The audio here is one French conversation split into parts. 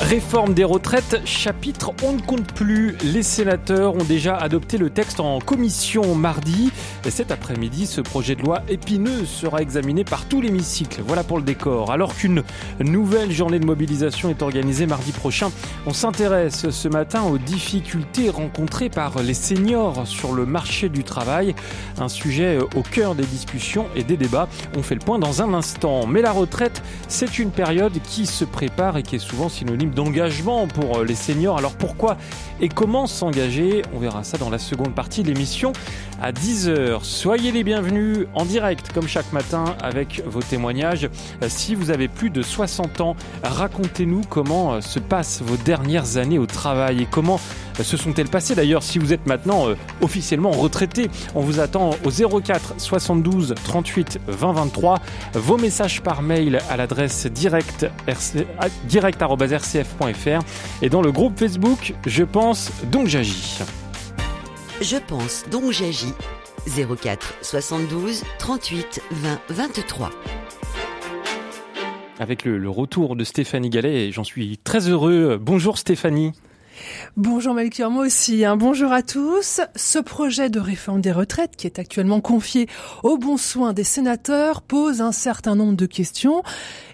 Réforme des retraites, chapitre On ne compte plus. Les sénateurs ont déjà adopté le texte en commission mardi. Et cet après-midi, ce projet de loi épineux sera examiné par tout l'hémicycle. Voilà pour le décor. Alors qu'une nouvelle journée de mobilisation est organisée mardi prochain, on s'intéresse ce matin aux difficultés rencontrées par les seniors sur le marché du travail. Un sujet au cœur des discussions et des débats. On fait le point dans un instant. Mais la retraite, c'est une période qui se prépare et qui est souvent synonyme d'engagement pour euh, les seniors. Alors pourquoi et comment s'engager? On verra ça dans la seconde partie de l'émission à 10h. Soyez les bienvenus en direct comme chaque matin avec vos témoignages. Euh, si vous avez plus de 60 ans, racontez-nous comment euh, se passent vos dernières années au travail et comment se sont-elles passées d'ailleurs si vous êtes maintenant officiellement retraité On vous attend au 04 72 38 20 23. Vos messages par mail à l'adresse direct, direct et dans le groupe Facebook Je pense donc j'agis. Je pense donc j'agis 04 72 38 20 23. Avec le, retour de Stéphanie Gallet, j'en suis très heureux. Bonjour Stéphanie. Bonjour Melchior, moi aussi. Hein. bonjour à tous. Ce projet de réforme des retraites, qui est actuellement confié au bon soin des sénateurs, pose un certain nombre de questions,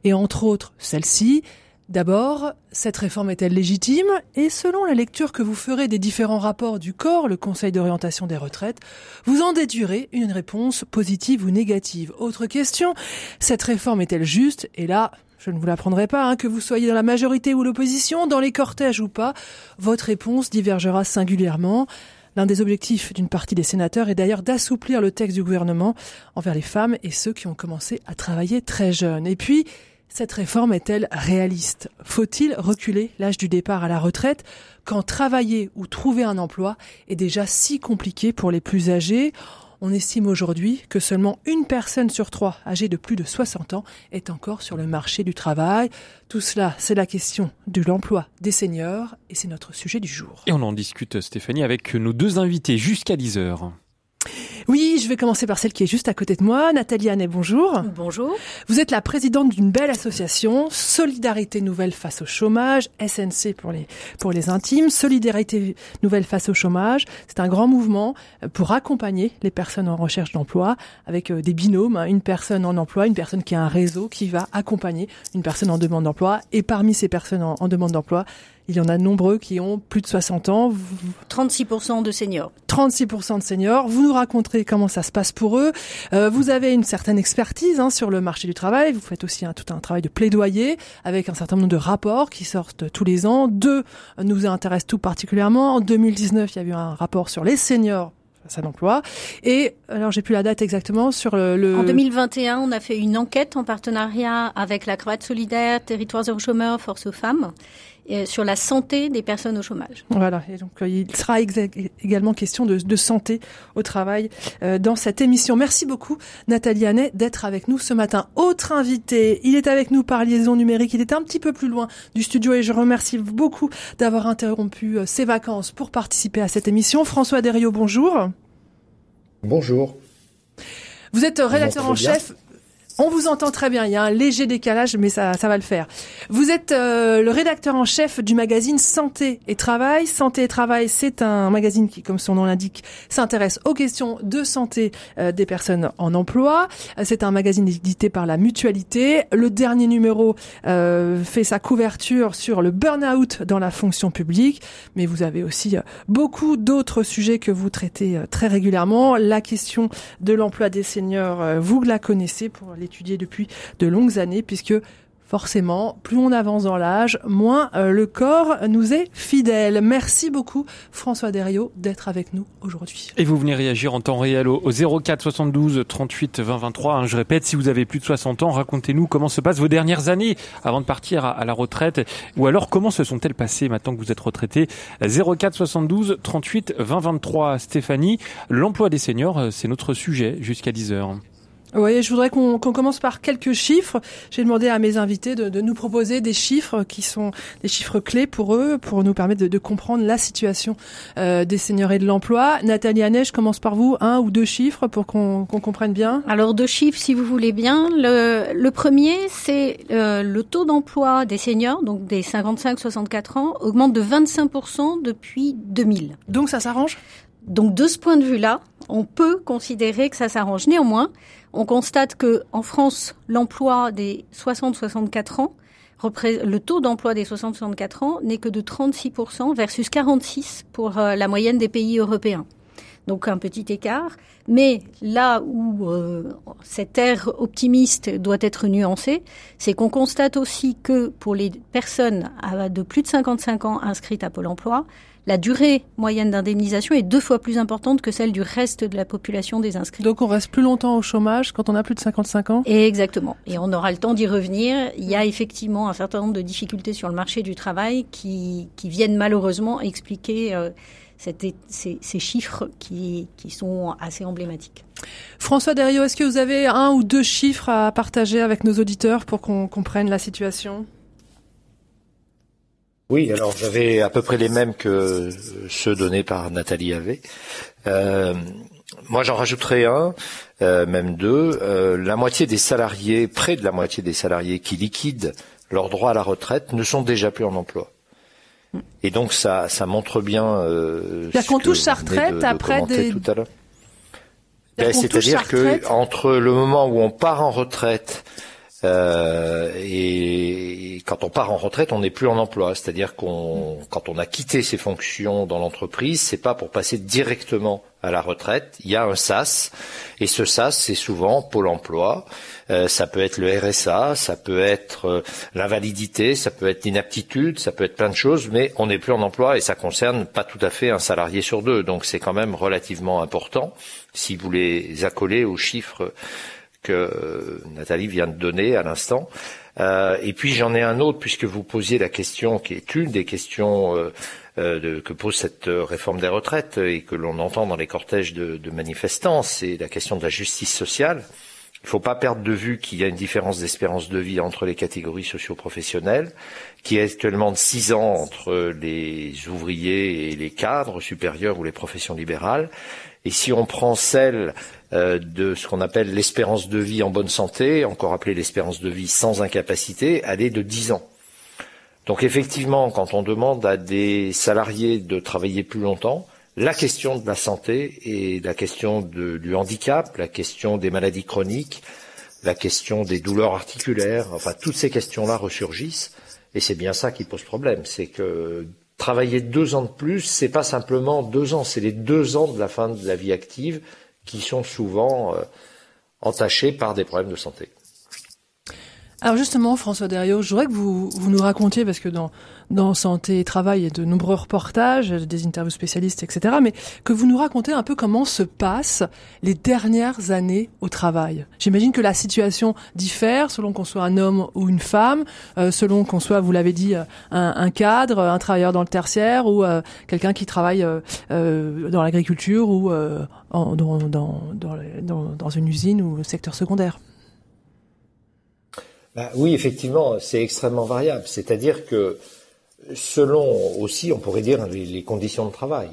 et entre autres celle-ci. D'abord, cette réforme est-elle légitime? Et selon la lecture que vous ferez des différents rapports du corps, le Conseil d'orientation des retraites, vous en déduirez une réponse positive ou négative. Autre question, cette réforme est-elle juste? Et là, je ne vous l'apprendrai pas, hein, que vous soyez dans la majorité ou l'opposition, dans les cortèges ou pas, votre réponse divergera singulièrement. L'un des objectifs d'une partie des sénateurs est d'ailleurs d'assouplir le texte du gouvernement envers les femmes et ceux qui ont commencé à travailler très jeunes. Et puis, cette réforme est-elle réaliste? Faut-il reculer l'âge du départ à la retraite? Quand travailler ou trouver un emploi est déjà si compliqué pour les plus âgés on estime aujourd'hui que seulement une personne sur trois âgée de plus de 60 ans est encore sur le marché du travail. Tout cela, c'est la question de l'emploi des seniors et c'est notre sujet du jour. Et on en discute, Stéphanie, avec nos deux invités jusqu'à 10 heures. Oui, je vais commencer par celle qui est juste à côté de moi. Nathalie Annet, bonjour. Bonjour. Vous êtes la présidente d'une belle association, Solidarité Nouvelle face au chômage, SNC pour les, pour les intimes. Solidarité Nouvelle face au chômage, c'est un grand mouvement pour accompagner les personnes en recherche d'emploi avec euh, des binômes, hein. une personne en emploi, une personne qui a un réseau qui va accompagner une personne en demande d'emploi. Et parmi ces personnes en demande d'emploi, il y en a nombreux qui ont plus de 60 ans. 36% de seniors. 36% de seniors. Vous nous raconterez comment ça se passe pour eux. Euh, vous avez une certaine expertise hein, sur le marché du travail. Vous faites aussi un, tout un travail de plaidoyer avec un certain nombre de rapports qui sortent tous les ans. Deux nous intéressent tout particulièrement. En 2019, il y a eu un rapport sur les seniors ça d'emploi. Et alors j'ai plus la date exactement sur le, En 2021, on a fait une enquête en partenariat avec la Cravate solidaire, Territoires zéro chômeur, Force aux femmes. Euh, sur la santé des personnes au chômage. Voilà, et donc euh, il sera également question de, de, santé au travail euh, dans cette émission. Merci beaucoup Nathalie Hannet d'être avec nous ce matin. Autre invité, il est avec nous par liaison numérique, il est un petit peu plus loin du studio et je remercie beaucoup d'avoir interrompu ses vacances pour participer à cette émission. François Derriot, bonjour. Bonjour. Vous êtes rédacteur en chef on vous entend très bien. Il y a un léger décalage, mais ça, ça va le faire. Vous êtes euh, le rédacteur en chef du magazine Santé et Travail. Santé et Travail, c'est un magazine qui, comme son nom l'indique, s'intéresse aux questions de santé euh, des personnes en emploi. C'est un magazine édité par la Mutualité. Le dernier numéro euh, fait sa couverture sur le burn-out dans la fonction publique, mais vous avez aussi beaucoup d'autres sujets que vous traitez très régulièrement. La question de l'emploi des seniors, vous la connaissez pour les étudié depuis de longues années, puisque forcément, plus on avance dans l'âge, moins euh, le corps nous est fidèle. Merci beaucoup François Derriot d'être avec nous aujourd'hui. Et vous venez réagir en temps réel au, 04 72 38 20 23. je répète, si vous avez plus de 60 ans, racontez-nous comment se passent vos dernières années avant de partir à, la retraite, ou alors comment se sont-elles passées maintenant que vous êtes retraité? 04 72 38 20 23. Stéphanie, l'emploi des seniors, euh, c'est notre sujet jusqu'à 10 heures. Oui, je voudrais qu'on commence par quelques chiffres. J'ai demandé à mes invités de, nous proposer des chiffres qui sont des chiffres clés pour eux, pour nous permettre de, comprendre la situation euh, des seniors et de l'emploi. Nathalie Annay, je commence par vous. Un ou deux chiffres pour qu'on comprenne bien. Alors deux chiffres, si vous voulez bien. Le, premier, c'est euh, le taux d'emploi des seniors, donc des 55-64 ans, augmente de 25% depuis 2000. Donc ça s'arrange? Donc de ce point de vue-là, on peut considérer que ça s'arrange. Néanmoins, on constate que en France, l'emploi des 60-64 ans, le taux d'emploi des 60-64 ans n'est que de 36% versus 46% pour euh, la moyenne des pays européens. Donc un petit écart. Mais là où euh, cette ère optimiste doit être nuancée, c'est qu'on constate aussi que pour les personnes de plus de 55 ans inscrites à Pôle Emploi, la durée moyenne d'indemnisation est deux fois plus importante que celle du reste de la population des inscrits. Donc on reste plus longtemps au chômage quand on a plus de 55 ans? Exactement. Et on aura le temps d'y revenir. Il y a effectivement un certain nombre de difficultés sur le marché du travail qui, qui viennent malheureusement expliquer euh, ces, ces, chiffres qui, qui sont assez emblématiques. François Derriot, est-ce que vous avez un ou deux chiffres à partager avec nos auditeurs pour qu'on comprenne la situation? Oui, alors j'avais à peu près les mêmes que ceux donnés par Nathalie Havé. Euh, moi, j'en rajouterai un, euh, même deux. Euh, la moitié des salariés, près de la moitié des salariés qui liquident leur droit à la retraite ne sont déjà plus en emploi. Et donc ça, ça montre bien. Euh, qu'on touche sa retraite après des. Tout à l'heure. Ben, c'est-à-dire que entre le moment où on part en retraite euh, et quand on part en retraite, on n'est plus en emploi. C'est-à-dire qu'on, quand on a quitté ses fonctions dans l'entreprise, c'est pas pour passer directement à la retraite. Il y a un SAS, et ce SAS, c'est souvent Pôle Emploi. Euh, ça peut être le RSA, ça peut être euh, l'invalidité, ça peut être l'inaptitude, ça peut être plein de choses, mais on n'est plus en emploi et ça concerne pas tout à fait un salarié sur deux. Donc c'est quand même relativement important si vous les accolez aux chiffres que Nathalie vient de donner à l'instant. Euh, et puis j'en ai un autre, puisque vous posiez la question qui est une des questions euh, euh, que pose cette réforme des retraites et que l'on entend dans les cortèges de, de manifestants, c'est la question de la justice sociale. Il ne faut pas perdre de vue qu'il y a une différence d'espérance de vie entre les catégories socio-professionnelles, qui est actuellement de 6 ans entre les ouvriers et les cadres supérieurs ou les professions libérales. Et si on prend celle euh, de ce qu'on appelle l'espérance de vie en bonne santé, encore appelée l'espérance de vie sans incapacité, elle est de 10 ans. Donc effectivement, quand on demande à des salariés de travailler plus longtemps, la question de la santé et la question du handicap, la question des maladies chroniques, la question des douleurs articulaires, enfin toutes ces questions-là ressurgissent, et c'est bien ça qui pose problème, c'est que travailler deux ans de plus, c'est pas simplement deux ans, c'est les deux ans de la fin de la vie active qui sont souvent euh, entachés par des problèmes de santé. Alors justement, François Derriot, je voudrais que vous, vous nous racontiez, parce que dans, dans Santé et Travail, a de nombreux reportages, des interviews spécialistes, etc., mais que vous nous racontez un peu comment se passent les dernières années au travail. J'imagine que la situation diffère selon qu'on soit un homme ou une femme, euh, selon qu'on soit, vous l'avez dit, un, un, cadre, un travailleur dans le tertiaire ou euh, quelqu'un qui travaille euh, dans l'agriculture ou dans, une usine ou secteur secondaire. Bah, oui, effectivement, c'est extrêmement variable. C'est-à-dire que selon aussi, on pourrait dire, les, conditions de travail.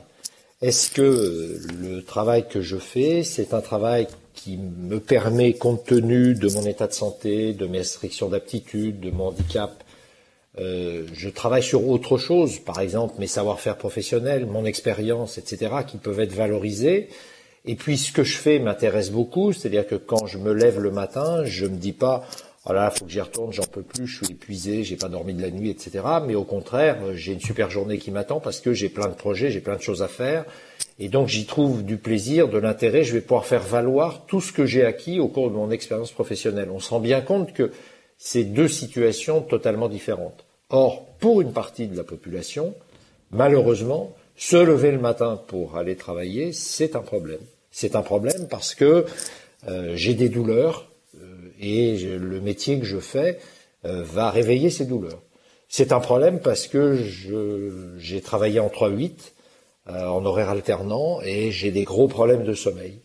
Est-ce que le travail que je fais, c'est un travail qui me permet, compte tenu de mon état de santé, de mes restrictions d'aptitude, de mon handicap, euh, je travaille sur autre chose, par exemple mes savoir-faire professionnels, mon expérience, etc., qui peuvent être valorisés. Et puis ce que je fais m'intéresse beaucoup, c'est-à-dire que quand je me lève le matin, je me dis pas voilà, faut que j'y retourne, j'en peux plus, je suis épuisé, j'ai pas dormi de la nuit, etc. Mais au contraire, j'ai une super journée qui m'attend parce que j'ai plein de projets, j'ai plein de choses à faire. Et donc j'y trouve du plaisir, de l'intérêt, je vais pouvoir faire valoir tout ce que j'ai acquis au cours de mon expérience professionnelle. On se rend bien compte que c'est deux situations totalement différentes. Or, pour une partie de la population, malheureusement, se lever le matin pour aller travailler, c'est un problème. C'est un problème parce que euh, j'ai des douleurs, et le métier que je fais euh, va réveiller ces douleurs. C'est un problème parce que j'ai travaillé en 3-8 euh, en horaire alternant et j'ai des gros problèmes de sommeil.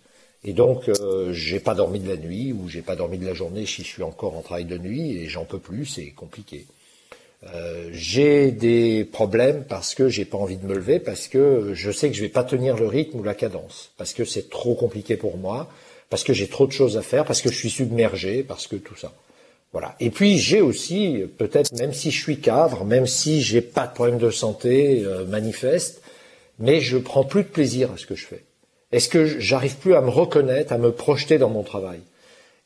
Et donc, euh, j'ai pas dormi de la nuit ou j'ai pas dormi de la journée si je suis encore en travail de nuit et j'en peux plus, c'est compliqué. Euh, j'ai des problèmes parce que j'ai pas envie de me lever, parce que je sais que je vais pas tenir le rythme ou la cadence, parce que c'est trop compliqué pour moi, parce que j'ai trop de choses à faire, parce que je suis submergé, parce que tout ça. Voilà. Et puis j'ai aussi, peut-être même si je suis cadre, même si j'ai pas de problème de santé euh, manifeste, mais je prends plus de plaisir à ce que je fais. Est-ce que j'arrive plus à me reconnaître, à me projeter dans mon travail?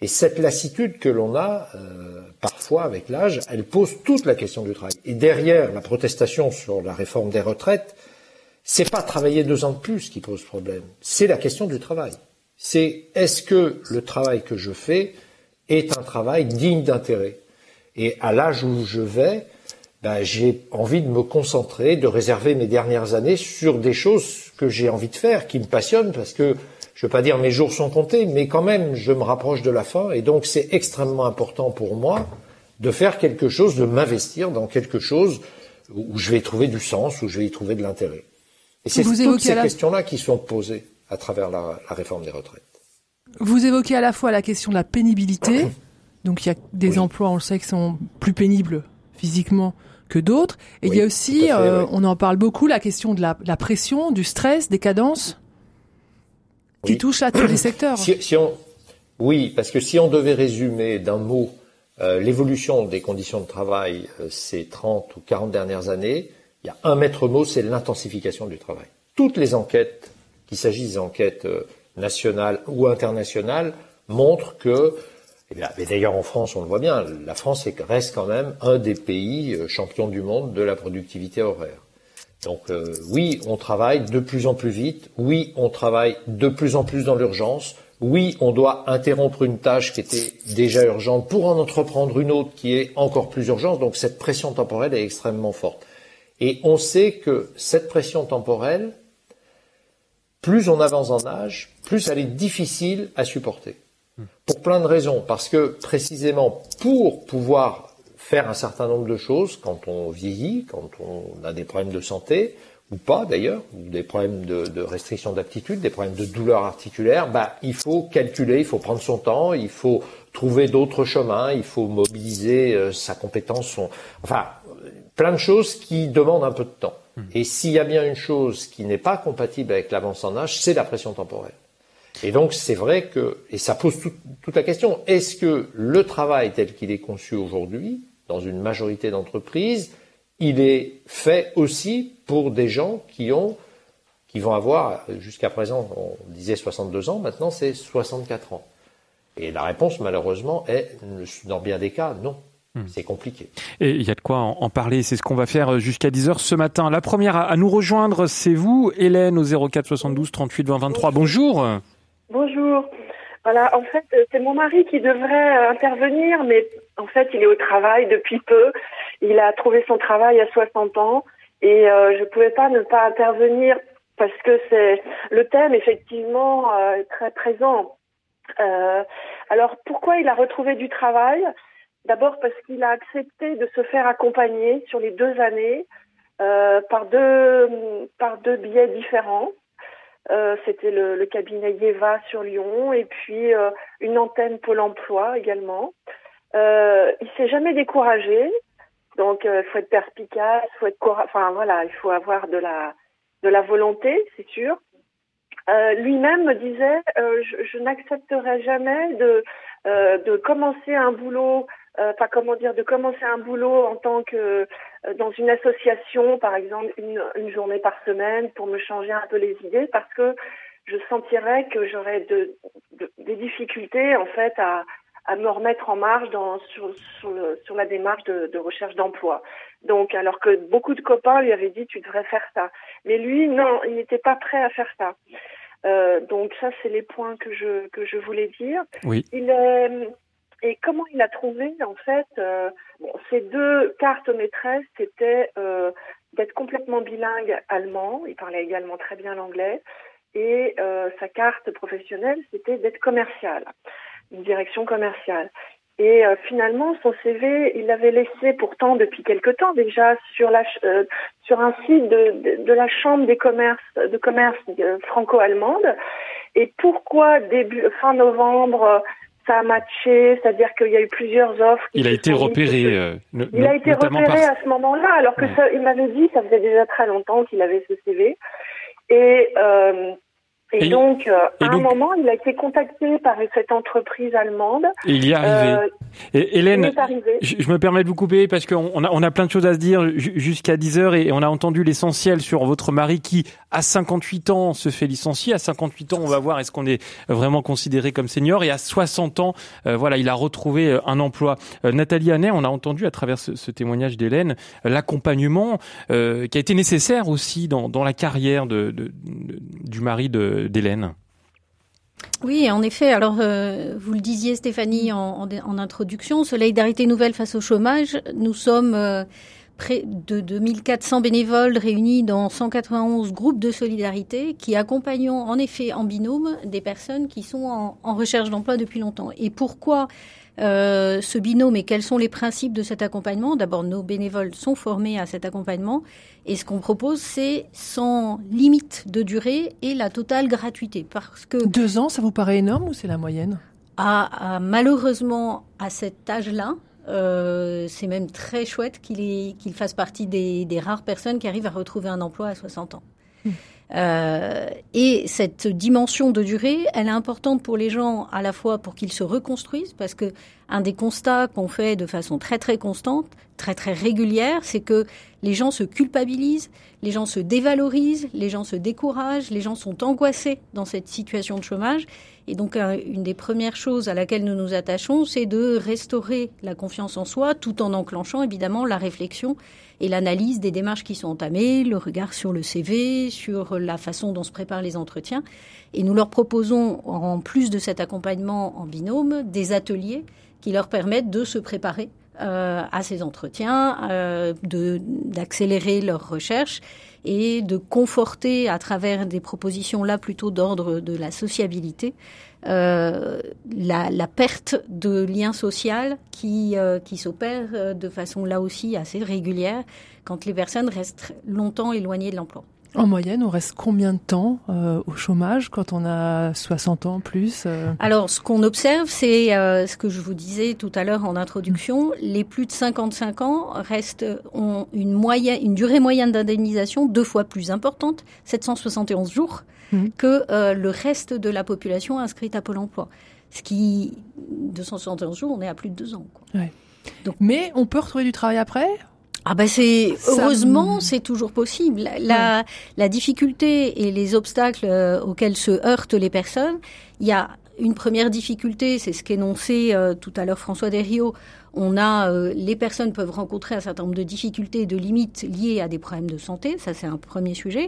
Et cette lassitude que l'on a euh, parfois avec l'âge, elle pose toute la question du travail. Et derrière la protestation sur la réforme des retraites, c'est pas travailler deux ans de plus qui pose problème, c'est la question du travail. C'est est-ce que le travail que je fais est un travail digne d'intérêt? Et à l'âge où je vais, ben, j'ai envie de me concentrer, de réserver mes dernières années sur des choses que j'ai envie de faire, qui me passionnent, parce que je ne veux pas dire mes jours sont comptés, mais quand même, je me rapproche de la fin, et donc c'est extrêmement important pour moi de faire quelque chose, de m'investir dans quelque chose où je vais trouver du sens, où je vais y trouver de l'intérêt. Et c'est toutes ces questions-là qui sont posées à travers la, la, réforme des retraites. Vous évoquez à la fois la question de la pénibilité, donc il y a des emplois, on le sait, qui sont plus pénibles physiquement que d'autres. Et il y a aussi, euh, on en parle beaucoup, la question de la, pression, du stress, des cadences, qui touchent à tous les secteurs. Si, on, oui, parce que si on devait résumer d'un mot euh, l'évolution des conditions de travail euh, ces 30 ou 40 dernières années, il y a un maître mot, c'est l'intensification du travail. Toutes les enquêtes, qu'il s'agisse d'enquêtes nationales ou internationales, montrent que mais d'ailleurs en France, on le voit bien, la France reste quand même un des pays euh, champions du monde de la productivité horaire. Donc euh, oui, on travaille de plus en plus vite, oui, on travaille de plus en plus dans l'urgence, oui, on doit interrompre une tâche qui était déjà urgente pour en entreprendre une autre qui est encore plus urgente, donc cette pression temporelle est extrêmement forte. Et on sait que cette pression temporelle, plus on avance en âge, plus elle est difficile à supporter. Pour plein de raisons. Parce que précisément pour pouvoir faire un certain nombre de choses quand on vieillit, quand on a des problèmes de santé, ou pas d'ailleurs, ou des problèmes de, de restriction d'aptitude, des problèmes de douleur articulaire, bah, il faut calculer, il faut prendre son temps, il faut trouver d'autres chemins, il faut mobiliser euh, sa compétence, son, enfin, plein de choses qui demandent un peu de temps. Mmh. Et s'il y a bien une chose qui n'est pas compatible avec l'avance en âge, c'est la pression temporelle. Et donc c'est vrai que, et ça pose toute la question, est-ce que le travail tel qu'il est conçu aujourd'hui, dans une majorité d'entreprises, il est fait aussi pour des gens qui ont, qui vont avoir, jusqu'à présent, on disait 62 ans, maintenant c'est 64 ans. Et la réponse, malheureusement, est, dans bien des cas, non. Hmm. C'est compliqué. Et il y a de quoi en, parler. C'est ce qu'on va faire jusqu'à 10h ce matin. La première à, nous rejoindre, c'est vous, Hélène, au 04 72 38 20 23. Bonjour. Bonjour. Voilà, en fait, c'est mon mari qui devrait euh, intervenir, mais en fait, il est au travail depuis peu. Il a trouvé son travail à 60 ans et euh, je ne pouvais pas ne pas intervenir parce que c'est le thème effectivement euh, très présent. alors, pourquoi il a retrouvé du travail? D'abord parce qu'il a accepté de se faire accompagner sur les deux années par deux par deux biais différents. Euh, c'était le, cabinet Yeva sur Lyon et puis euh, une antenne Pôle Emploi également. Euh, il s'est jamais découragé, donc il euh, faut être perspicace, faut être enfin voilà, il faut avoir de la de la volonté, c'est sûr. Lui-même me disait, je, je n'accepterai jamais de de commencer un boulot enfin comment dire, de commencer un boulot en tant que euh, dans une association, par exemple, une, une, journée par semaine pour me changer un peu les idées parce que je sentirais que j'aurais de, des difficultés en fait à, à me remettre en marche dans, sur, sur, le, sur la démarche de, de recherche d'emploi. Donc, alors que beaucoup de copains lui avaient dit tu devrais faire ça, mais lui non, il n'était pas prêt à faire ça. Euh, donc ça, c'est les points que je que je voulais dire. Oui. Il est et comment il a trouvé, en fait, euh, bon, ces deux cartes maîtresses, c'était euh, d'être complètement bilingue allemand, il parlait également très bien l'anglais, et euh, sa carte professionnelle, c'était d'être commercial, une direction commerciale. Et euh, finalement, son CV, il l'avait laissé pourtant depuis quelque temps déjà sur la euh, sur un site de, de, de, la chambre des commerces de commerce franco-allemande. et pourquoi début fin novembre ça a matché, c'est-à-dire qu'il y a eu plusieurs offres. Il a été repéré. Euh, il a été repéré à ce moment-là, alors que ça, il m'avait dit, ça faisait déjà très longtemps qu'il avait ce CV. Et euh, et, donc, euh, à un moment, il a été contacté par cette entreprise allemande. Et il y est arrivé. Euh, et, Hélène, Je, me permets de vous couper parce qu'on a, on a plein de choses à se dire jusqu'à 10 heures et on a entendu l'essentiel sur votre mari qui, à 58 ans, se fait licencier. À 58 ans, on va voir est-ce qu'on est vraiment considéré comme senior. Et à 60 ans, euh, voilà, il a retrouvé un emploi. Nathalie Hannet, on a entendu à travers ce, ce témoignage d'Hélène l'accompagnement qui a été nécessaire aussi dans, dans la carrière de, de, de du mari de Oui, en effet. Alors, euh, vous le disiez, Stéphanie, en, introduction, Solidarité Nouvelle face au chômage, nous sommes euh, près de 2400 bénévoles réunis dans 191 groupes de solidarité qui accompagnent en effet en binôme des personnes qui sont en recherche d'emploi depuis longtemps. Et pourquoi euh, ce binôme et quels sont les principes de cet accompagnement? D'abord, nos bénévoles sont formés à cet accompagnement et ce qu'on propose, c'est sans limite de durée et la totale gratuité. Parce que deux ans, ça vous paraît énorme ou c'est la moyenne? À, Malheureusement, à cet âge-là, euh, c'est même très chouette qu'il fasse partie des, des, rares personnes qui arrivent à retrouver un emploi à 60 ans. Hmm. Euh, et cette dimension de durée, elle est importante pour les gens à la fois pour qu'ils se reconstruisent, parce que un des constats qu'on fait de façon très très constante, très très régulière, c'est que les gens se culpabilisent, les gens se dévalorisent, les gens se découragent, les gens sont angoissés dans cette situation de chômage. Et donc, une des premières choses à laquelle nous nous attachons, c'est de restaurer la confiance en soi, tout en enclenchant évidemment la réflexion et l'analyse des démarches qui sont entamées, le regard sur le CV, sur la façon dont se préparent les entretiens. Et nous leur proposons, en plus de cet accompagnement en binôme, des ateliers qui leur permettent de se préparer euh, à ces entretiens, euh, d'accélérer leurs recherches et de conforter à travers des propositions là plutôt d'ordre de la sociabilité euh, la, la, perte de lien social qui, euh, qui s'opère euh, de façon là aussi assez régulière quand les personnes restent longtemps éloignées de l'emploi. En moyenne, on reste combien de temps euh, au chômage quand on a 60 ans plus euh? Alors, ce qu'on observe, c'est euh, ce que je vous disais tout à l'heure en introduction. Les plus de 55 ans restent ont une moyenne, une durée moyenne d'indemnisation deux fois plus importante, 771 jours, mmh. que le reste de la population inscrite à Pôle Emploi. Ce qui, 271 jours, on est à plus de deux ans. Quoi. Ouais. Donc, Mais on peut retrouver du travail après? Ah ben c'est heureusement c'est toujours possible. La, la difficulté et les obstacles euh, auxquels se heurtent les personnes, il y a une première difficulté, c'est ce qu'énonçait euh, tout à l'heure François Derriot. On a euh, les personnes peuvent rencontrer un certain nombre de difficultés et de limites liées à des problèmes de santé, ça c'est un premier sujet.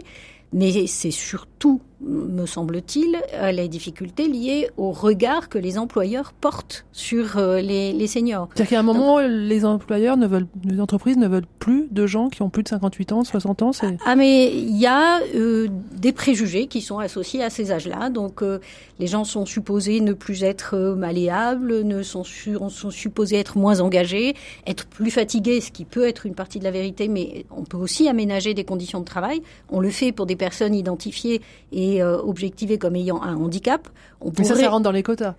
Mais c'est surtout, me semble-t-il, euh, les difficultés liées au regard que les employeurs portent sur euh, les, les seniors. C'est-à-dire qu'à un moment, les employeurs ne veulent, les entreprises ne veulent plus de gens qui ont plus de 58 ans, 60 ans. Ah mais il y a euh, des préjugés qui sont associés à ces âges-là. Donc les gens sont supposés ne plus être malléables, ne sont, sont supposés être moins engagés, être plus fatigués, ce qui peut être une partie de la vérité, mais on peut aussi aménager des conditions de travail. On le fait pour des personnes identifiées et euh, objectivées comme ayant un handicap. On pourrait... Mais ça, ça rentre dans les quotas.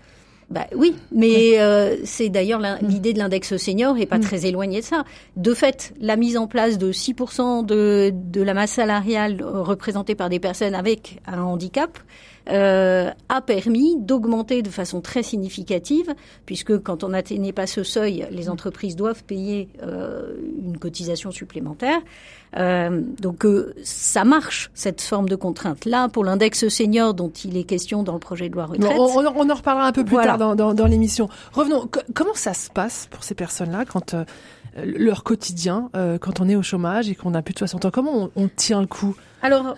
Bah oui, mais euh, c'est d'ailleurs mm. l'idée de l'index senior est pas mm. très éloignée de ça. De fait, la mise en place de 6% de, de la masse salariale représentée par des personnes avec un handicap euh, a permis d'augmenter de façon très significative, puisque quand on n'atteignait pas ce seuil, les entreprises doivent payer euh, une cotisation supplémentaire. Euh, donc euh, ça marche cette forme de contrainte là pour l'index senior dont il est question dans le projet de loi retraite. on, on, en reparlera un peu plus tard dans, dans, dans l'émission. Revenons. comment ça se passe pour ces personnes-là quand euh, leur quotidien, euh, quand on est au chômage et qu'on a plus de 60 ans? Comment on, on tient le coup? Alors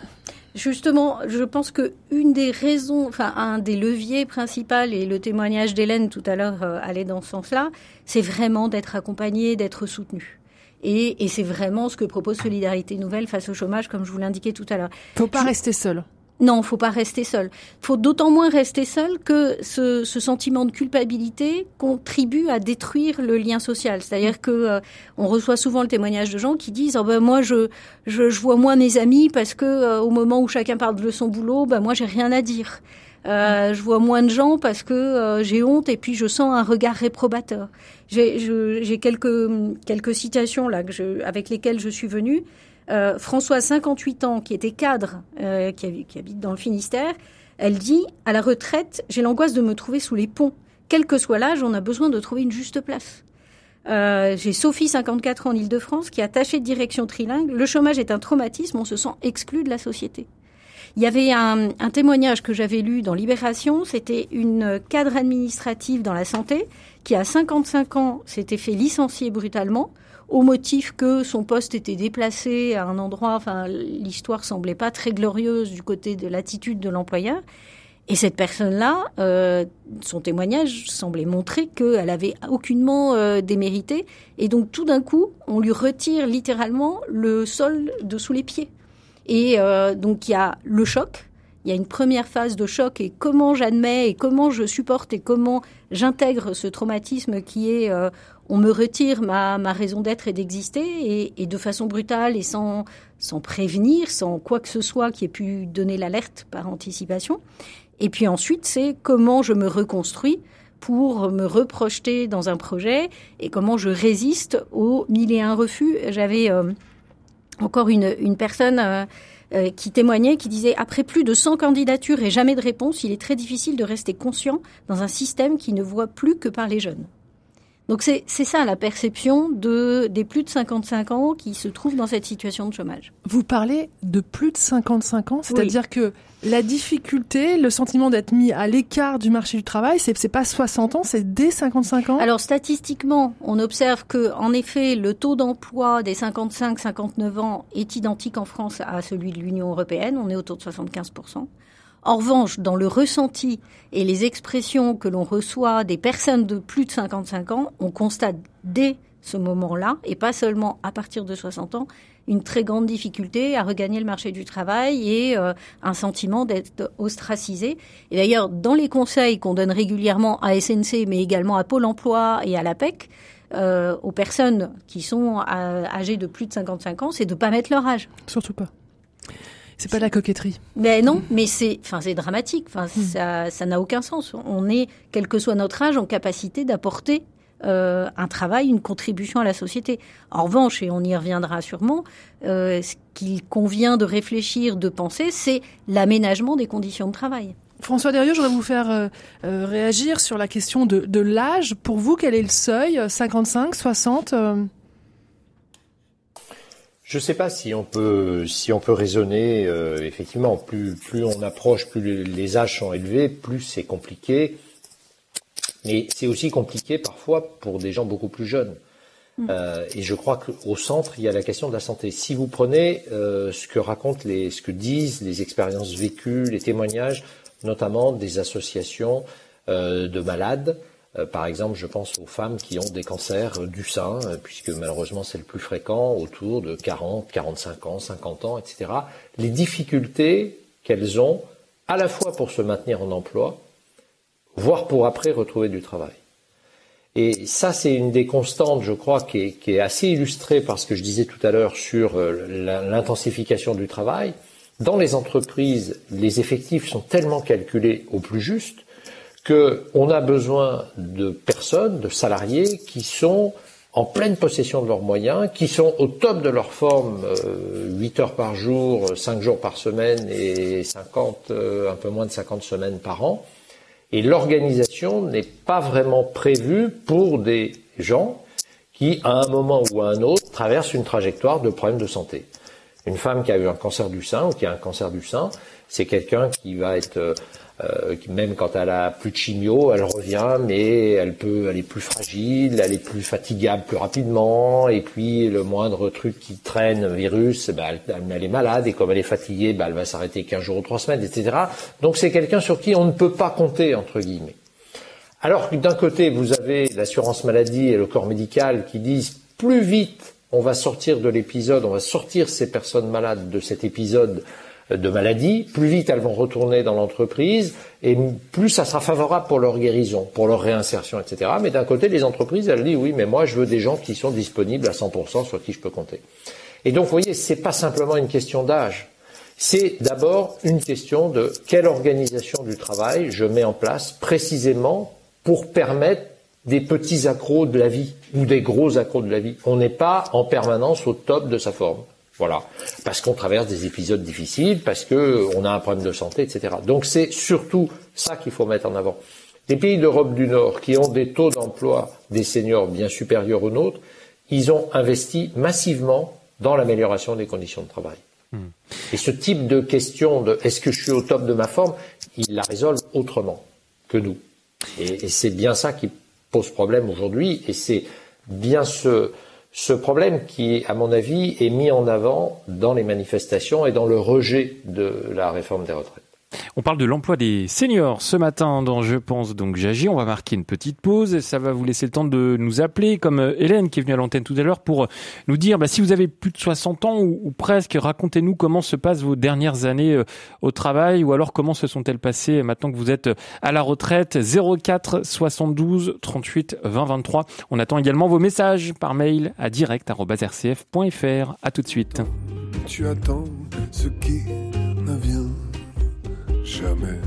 Justement, je pense que une des raisons, enfin un des leviers principaux, et le témoignage d'Hélène tout à l'heure euh, allait dans ce sens-là, c'est vraiment d'être accompagné, d'être soutenu. Et, et c'est vraiment ce que propose Solidarité Nouvelle face au chômage, comme je vous l'indiquais tout à l'heure. Faut pas rester seul. Non, faut pas rester seul. Faut d'autant moins rester seul que ce, ce, sentiment de culpabilité contribue à détruire le lien social. C'est-à-dire que euh, on reçoit souvent le témoignage de gens qui disent oh ben moi je, je, je vois moins mes amis parce que euh, au moment où chacun parle de son boulot, ben moi j'ai rien à dire. Euh, je vois moins de gens parce que euh, j'ai honte et puis je sens un regard réprobateur. J'ai quelques quelques citations là que je, avec lesquelles je suis venue. Euh, François, 58 ans, qui était cadre, euh, qui, habite dans le Finistère, elle dit à la retraite, j'ai l'angoisse de me trouver sous les ponts. Quel que soit l'âge, on a besoin de trouver une juste place. Euh, j'ai Sophie, 54 ans en Ile-de-France, qui a tâché de direction trilingue. Le chômage est un traumatisme, on se sent exclu de la société. Il y avait un, un témoignage que j'avais lu dans Libération, c'était une cadre administrative dans la santé qui, à 55 ans, s'était fait licencier brutalement au motif que son poste était déplacé à un endroit, enfin l'histoire semblait pas très glorieuse du côté de l'attitude de l'employeur. Et cette personne-là, euh, son témoignage semblait montrer qu'elle avait aucunement euh, démérité. Et donc tout d'un coup, on lui retire littéralement le sol de sous les pieds. Et euh, donc il y a le choc, il y a une première phase de choc et comment j'admets et comment je supporte et comment j'intègre ce traumatisme qui est euh, on me retire ma, ma raison d'être et d'exister et, et, de façon brutale et sans, sans prévenir, sans quoi que ce soit qui ait pu donner l'alerte par anticipation. Et puis ensuite, c'est comment je me reconstruis pour me reprojeter dans un projet et comment je résiste aux mille et un refus. J'avais euh, encore une, une personne euh, euh, qui témoignait, qui disait après plus de 100 candidatures et jamais de réponse, il est très difficile de rester conscient dans un système qui ne voit plus que par les jeunes. Donc c'est ça la perception de des plus de 55 ans qui se trouvent dans cette situation de chômage. Vous parlez de plus de 55 ans, c'est-à-dire oui. que la difficulté, le sentiment d'être mis à l'écart du marché du travail, c'est c'est pas 60 ans, c'est dès 55 ans? Alors statistiquement, on observe que en effet, le taux d'emploi des 55-59 ans est identique en France à celui de l'Union européenne, on est autour de 75 en revanche, dans le ressenti et les expressions que l'on reçoit des personnes de plus de 55 ans, on constate dès ce moment-là, et pas seulement à partir de 60 ans, une très grande difficulté à regagner le marché du travail et euh, un sentiment d'être ostracisé. Et d'ailleurs, dans les conseils qu'on donne régulièrement à SNC, mais également à Pôle Emploi et à l'APEC, euh, aux personnes qui sont euh, âgées de plus de 55 ans, c'est de ne pas mettre leur âge. Surtout pas. C'est pas de la coquetterie. Mais non, mais c'est, enfin, c'est dramatique. Enfin, mmh. ça, ça n'a aucun sens. On est, quel que soit notre âge, en capacité d'apporter euh, un travail, une contribution à la société. En revanche, et on y reviendra sûrement, euh, ce qu'il convient de réfléchir, de penser, c'est l'aménagement des conditions de travail. François Derrieux, je voudrais vous faire euh, euh, réagir sur la question de, de l'âge. Pour vous, quel est le seuil 55, 60 je ne sais pas si on peut si on peut raisonner euh, effectivement plus plus on approche plus les âges sont élevés plus c'est compliqué. Mais c'est aussi compliqué parfois pour des gens beaucoup plus jeunes. Mmh. euh, et je crois qu'au centre il y a la question de la santé. Si vous prenez euh, ce que racontent les ce que disent les expériences vécues les témoignages notamment des associations euh, de malades par exemple, je pense aux femmes qui ont des cancers du sein, euh, puisque malheureusement c'est le plus fréquent, autour de 40, 45 ans, 50 ans, etc. Les difficultés qu'elles ont, à la fois pour se maintenir en emploi, voire pour après retrouver du travail. Et ça, c'est une des constantes, je crois, qui est, qui est, assez illustrée par ce que je disais tout à l'heure sur euh, l'intensification du travail. Dans les entreprises, les effectifs sont tellement calculés au plus juste qu'on a besoin de personnes, de salariés qui sont en pleine possession de leurs moyens, qui sont au top de leur forme, euh, 8 heures par jour, 5 jours par semaine et 50, euh, un peu moins de 50 semaines par an. Et l'organisation n'est pas vraiment prévue pour des gens qui, à un moment ou à un autre, traversent une trajectoire de problèmes de santé. Une femme qui a eu un cancer du sein ou qui a un cancer du sein, c'est quelqu'un qui va être euh, euh, même quand elle a plus de chimio, elle revient, mais elle peut, est plus fragile, elle est plus fatigable plus rapidement, et puis le moindre truc qui traîne, virus, ben, elle, elle, est malade, et comme elle est fatiguée, ben, elle va s'arrêter 15 jours ou 3 semaines, etc. Donc c'est quelqu'un sur qui on ne peut pas compter, entre guillemets. Alors que d'un côté, vous avez l'assurance maladie et le corps médical qui disent plus vite on va sortir de l'épisode, on va sortir ces personnes malades de cet épisode de maladie, plus vite elles vont retourner dans l'entreprise et plus ça sera favorable pour leur guérison, pour leur réinsertion, etc. Mais d'un côté, les entreprises, elles disent oui, mais moi je veux des gens qui sont disponibles à 100% sur qui je peux compter. Et donc, vous voyez, c'est pas simplement une question d'âge. C'est d'abord une question de quelle organisation du travail je mets en place précisément pour permettre des petits accros de la vie ou des gros accros de la vie. On n'est pas en permanence au top de sa forme. Voilà. Parce qu'on traverse des épisodes difficiles, parce qu'on a un problème de santé, etc. Donc c'est surtout ça qu'il faut mettre en avant. Les pays d'Europe du Nord qui ont des taux d'emploi des seniors bien supérieurs aux nôtres, ils ont investi massivement dans l'amélioration des conditions de travail. Hmm. Et ce type de question de est-ce que je suis au top de ma forme, ils la résolvent autrement que nous. Et, et c'est bien ça qui pose problème aujourd'hui, et c'est bien ce, problème qui, à mon avis, est mis en avant dans les manifestations et dans le rejet de la réforme des retraites. On parle de l'emploi des seniors ce matin dans Je pense donc j'agis. On va marquer une petite pause et ça va vous laisser le temps de nous appeler comme euh, Hélène qui est venue à l'antenne tout à l'heure pour euh, nous dire bah, si vous avez plus de 60 ans ou, presque, racontez-nous comment se passent vos dernières années euh, au travail ou alors comment se sont-elles passées maintenant que vous êtes à la retraite 04 72 38 20 23. On attend également vos messages par mail à direct@rcf.fr. À tout de suite. Jamais.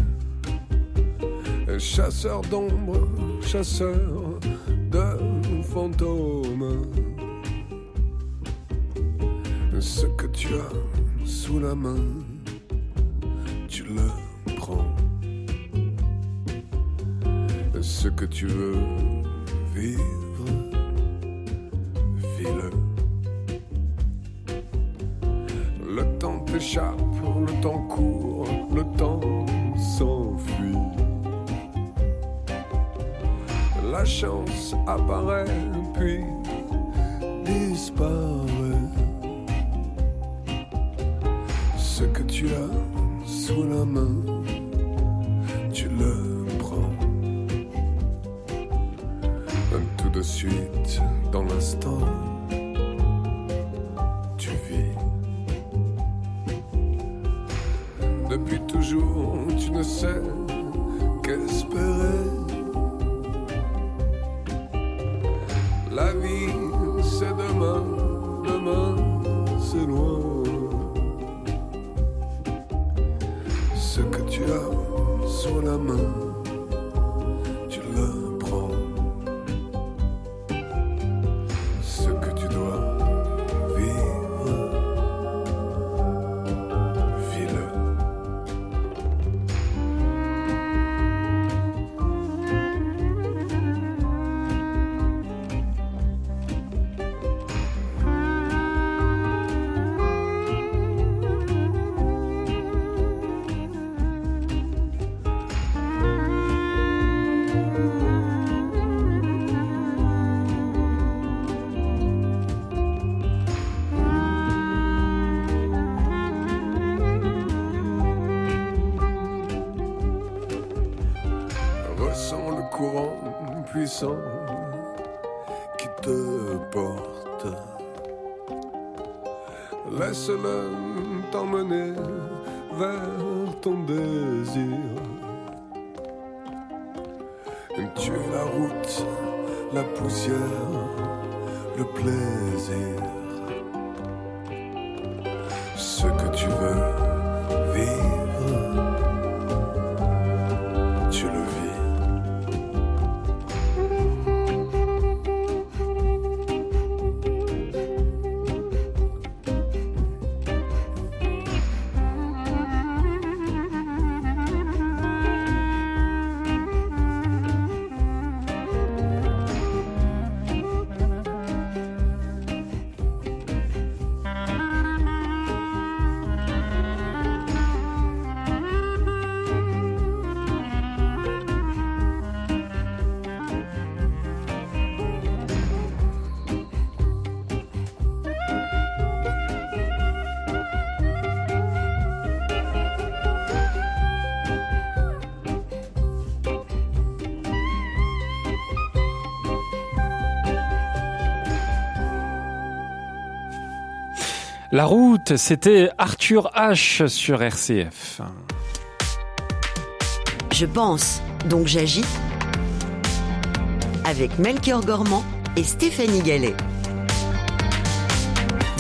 Chasseur d'ombre, chasseur de fantômes. Ce que tu as sous la main, tu le prends. Ce que tu veux vivre, vis-le. Le temps t'échappe, le temps court, le temps s'enfuit. La chance apparaît puis disparaît. Ce que tu as sous la main, tu le prends. Tout de suite, dans l'instant. Depuis toujours, tu ne sais qu'espérer. La vie, c'est demain, demain, c'est loin. Ce que tu as sur la main. Qui te porte. Laisse-le t'emmener vers ton désir. Tu es la route, la poussière, le plaisir. La route, c'était Arthur H sur RCF. Je pense, donc j'agis. Avec Melchior Gormand et Stéphanie Gallet.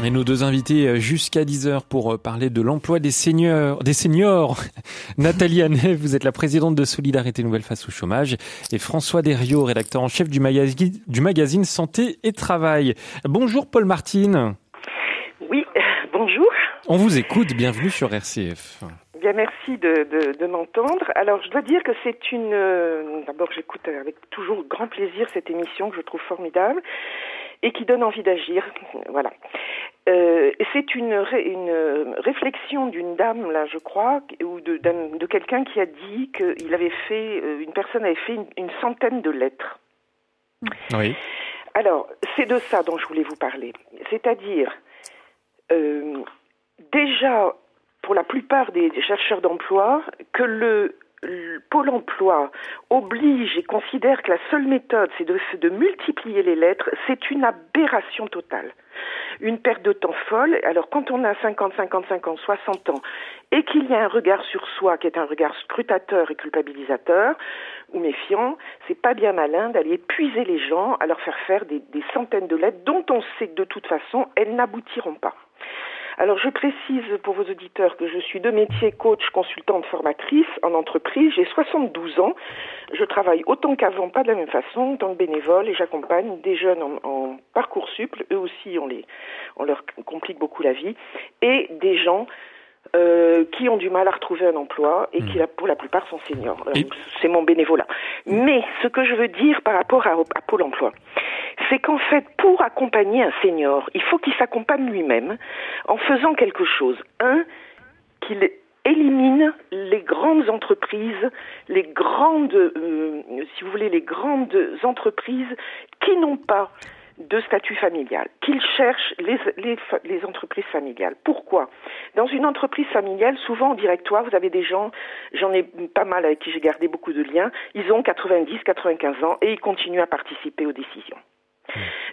Et nos deux invités euh, jusqu'à 10h pour euh, parler de l'emploi des seniors, des seniors. Nathalie Hannet, vous êtes la présidente de Solidarité Nouvelle face au chômage et François Derriot, rédacteur en chef du magazine, du magazine Santé et Travail. Bonjour Paul Martine. On vous écoute, bienvenue sur RCF. Bien, merci de, de, m'entendre. Alors, je dois dire que c'est une. Euh, d'abord, j'écoute avec toujours grand plaisir cette émission que je trouve formidable et qui donne envie d'agir. Voilà. Euh, c'est une, une réflexion d'une dame, là, je crois, ou de, de quelqu'un qui a dit qu'il avait fait, euh, une personne avait fait une, centaine de lettres. Oui. Alors, c'est de ça dont je voulais vous parler. C'est-à-dire, euh, déjà, pour la plupart des chercheurs d'emploi, que le Pôle emploi oblige et considère que la seule méthode, c'est de, multiplier les lettres, c'est une aberration totale. Une perte de temps folle. Alors, quand on a 50, 55 ans, 60 ans, et qu'il y a un regard sur soi qui est un regard scrutateur et culpabilisateur, ou méfiant, c'est pas bien malin d'aller épuiser les gens à leur faire faire des centaines de lettres dont on sait que de toute façon, elles n'aboutiront pas. Alors je précise pour vos auditeurs que je suis de métier coach, consultante, formatrice en entreprise. J'ai 72 ans. Je travaille autant qu'avant, pas de la même façon, en tant que bénévole et j'accompagne des jeunes en, parcours suple. Eux aussi, on, les, on leur complique beaucoup la vie. Et des gens euh, qui ont du mal à retrouver un emploi et qui, hmm. pour la plupart, sont seniors. C'est mon bénévolat. Mais ce que je veux dire par rapport à, à Pôle emploi, c'est qu'en fait, pour accompagner un senior, il faut qu'il s'accompagne lui-même en faisant quelque chose. Un, qu'il élimine les grandes entreprises, les grandes, euh, si vous voulez, les grandes entreprises qui n'ont pas de statut familial, qu'il cherche les, entreprises familiales. Pourquoi? Dans une entreprise familiale, souvent en directoire, vous avez des gens, j'en ai pas mal avec qui j'ai gardé beaucoup de liens, ils ont 90, 95 ans et ils continuent à participer aux décisions.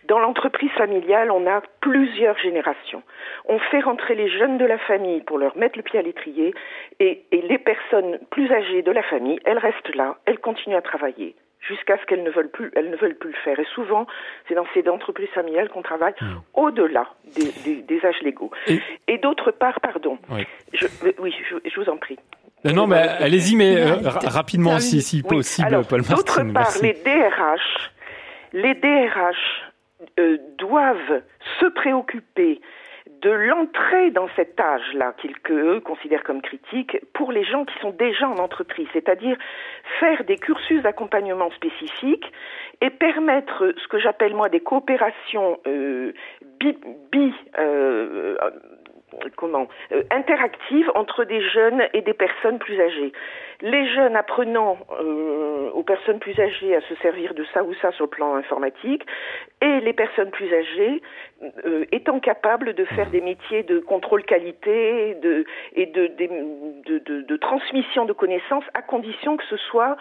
Dans l'entreprise familiale, on a plusieurs générations. On fait rentrer les jeunes de la famille pour leur mettre le pied à l'étrier et, les personnes plus âgées de la famille, elles restent là, elles continuent à travailler jusqu'à ce qu'elles ne veulent plus, elles ne veulent plus le faire. Et souvent, c'est dans ces entreprises familiales qu'on travaille hmm. au-delà des, âges légaux. Et, d'autre part, pardon, oui, je, oui, je, vous en prie. Euh, non, mais allez-y, mais euh, rapidement, si, si possible, Paul Martin. D'autre part, les DRH les DRH euh, doivent se préoccuper de l'entrée dans cet âge-là, qu'ils eux considèrent comme critique, pour les gens qui sont déjà en entreprise, c'est-à-dire faire des cursus d'accompagnement spécifiques et permettre ce que j'appelle moi des coopérations euh, bi, bi euh, comment euh, interactive entre des jeunes et des personnes plus âgées. Les jeunes apprenant euh, aux personnes plus âgées à se servir de ça ou ça sur le plan informatique, et les personnes plus âgées euh, étant capables de faire des métiers de contrôle qualité de, et de, de, de, de transmission de connaissances à condition que ce soit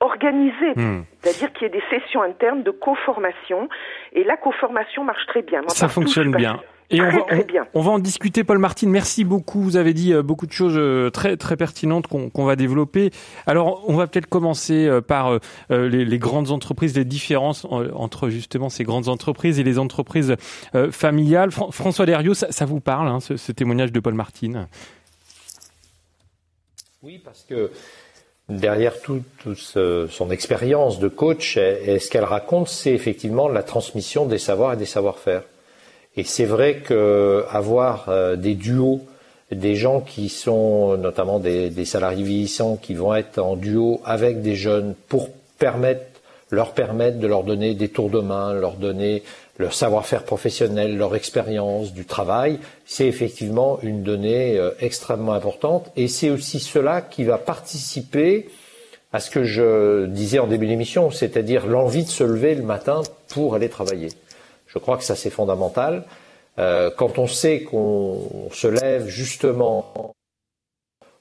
organisé, hmm. c'est-à-dire qu'il y ait des sessions internes de co-formation, et la co-formation marche très bien. ça fonctionne bien. Et on, va, on, va en discuter, Paul Martin. Merci beaucoup. Vous avez dit euh, beaucoup de choses euh, très très pertinentes qu'on va développer. Alors, on va peut-être commencer euh, par les, les, grandes entreprises, les différences entre justement ces grandes entreprises et les entreprises familiales. François Derriot, ça, ça vous parle, hein, ce, ce, témoignage de Paul Martin? Oui, parce que derrière toute tout son expérience de coach, et ce qu'elle raconte, c'est effectivement la transmission des savoirs et des savoir-faire. Et c'est vrai qu'avoir euh, des duos, des gens qui sont notamment des, salariés vieillissants qui vont être en duo avec des jeunes pour permettre, leur permettre de leur donner des tours de main, leur donner leur savoir-faire professionnel, leur expérience du travail, c'est effectivement une donnée euh, extrêmement importante et c'est aussi cela qui va participer à ce que je disais en début d'émission, c'est-à-dire l'envie de se lever le matin pour aller travailler. Je crois que ça c'est fondamental. Euh, quand on sait qu'on se lève justement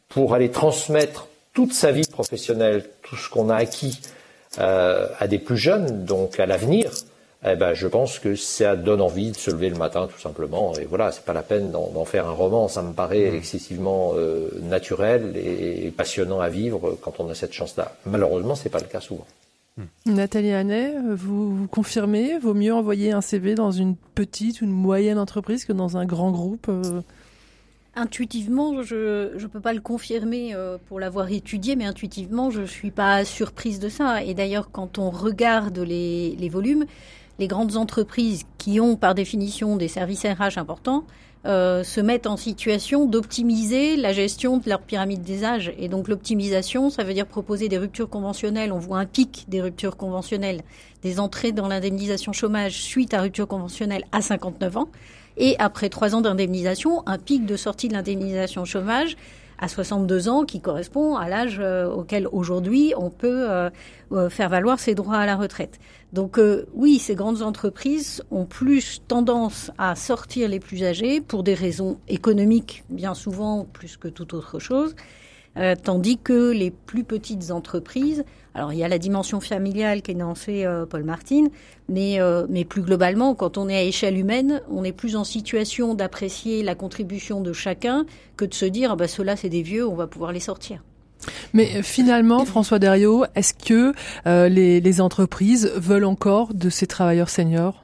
pour aller transmettre toute sa vie professionnelle, tout ce qu'on a acquis euh, à des plus jeunes, donc à l'avenir, eh ben, je pense que ça donne envie de se lever le matin, tout simplement. Et voilà, c'est pas la peine d'en faire un roman. Ça me paraît mmh. excessivement euh, naturel et passionnant à vivre quand on a cette chance-là. Malheureusement, c'est pas le cas souvent. Hmm. Nathalie Hannet, vous, vous, confirmez, vaut mieux envoyer un CV dans une petite ou une moyenne entreprise que dans un grand groupe euh Intuitivement, je ne peux pas le confirmer euh, pour l'avoir étudié, mais intuitivement, je ne suis pas surprise de ça. Et d'ailleurs, quand on regarde les, les, volumes, les grandes entreprises qui ont par définition des services RH importants euh, se mettent en situation d'optimiser la gestion de leur pyramide des âges. Et donc l'optimisation, ça veut dire proposer des ruptures conventionnelles. On voit un pic des ruptures conventionnelles, des entrées dans l'indemnisation chômage suite à rupture conventionnelle à 59 ans. Et après trois ans d'indemnisation, un pic de sortie de l'indemnisation chômage à 62 ans, qui correspond à l'âge euh, auquel aujourd'hui on peut euh, euh, faire valoir ses droits à la retraite. Donc oui, ces grandes entreprises ont plus tendance à sortir les plus âgés pour des raisons économiques, bien souvent plus que toute autre chose, tandis que les plus petites entreprises alors il y a la dimension familiale énoncée euh, Paul Martin, mais, euh, mais plus globalement, quand on est à échelle humaine, on est plus en situation d'apprécier la contribution de chacun que de se dire ah bah ceux-là c'est des vieux, on va pouvoir les sortir. Mais euh, finalement, François Derriot, est-ce que les, les entreprises veulent encore de ces travailleurs seniors?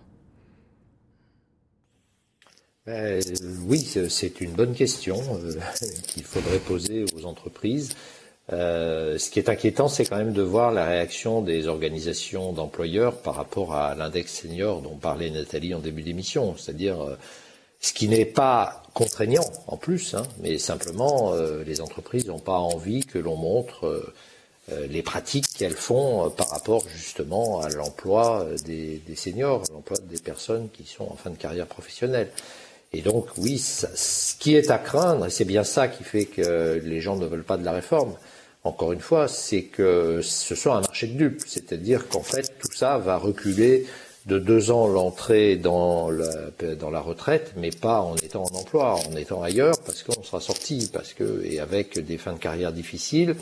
Ben, oui, c'est une bonne question qu'il faudrait poser aux entreprises. Euh, ce qui est inquiétant, c'est quand même de voir la réaction des organisations d'employeurs par rapport à l'index senior dont parlait Nathalie en début d'émission, c'est-à-dire euh, ce qui n'est pas contraignant en plus, hein, mais simplement euh, les entreprises n'ont pas envie que l'on montre les pratiques qu'elles font par rapport justement à l'emploi des, des, seniors, à l'emploi des personnes qui sont en fin de carrière professionnelle. Et donc oui, ce qui est à craindre, et c'est bien ça qui fait que les gens ne veulent pas de la réforme, encore une fois, c'est que ce soit un marché de dupes. C'est-à-dire qu'en fait, tout ça va reculer de deux ans l'entrée dans la, retraite, mais pas en étant en emploi, en étant ailleurs, parce qu'on sera sorti, parce que, et avec des fins de carrière difficiles,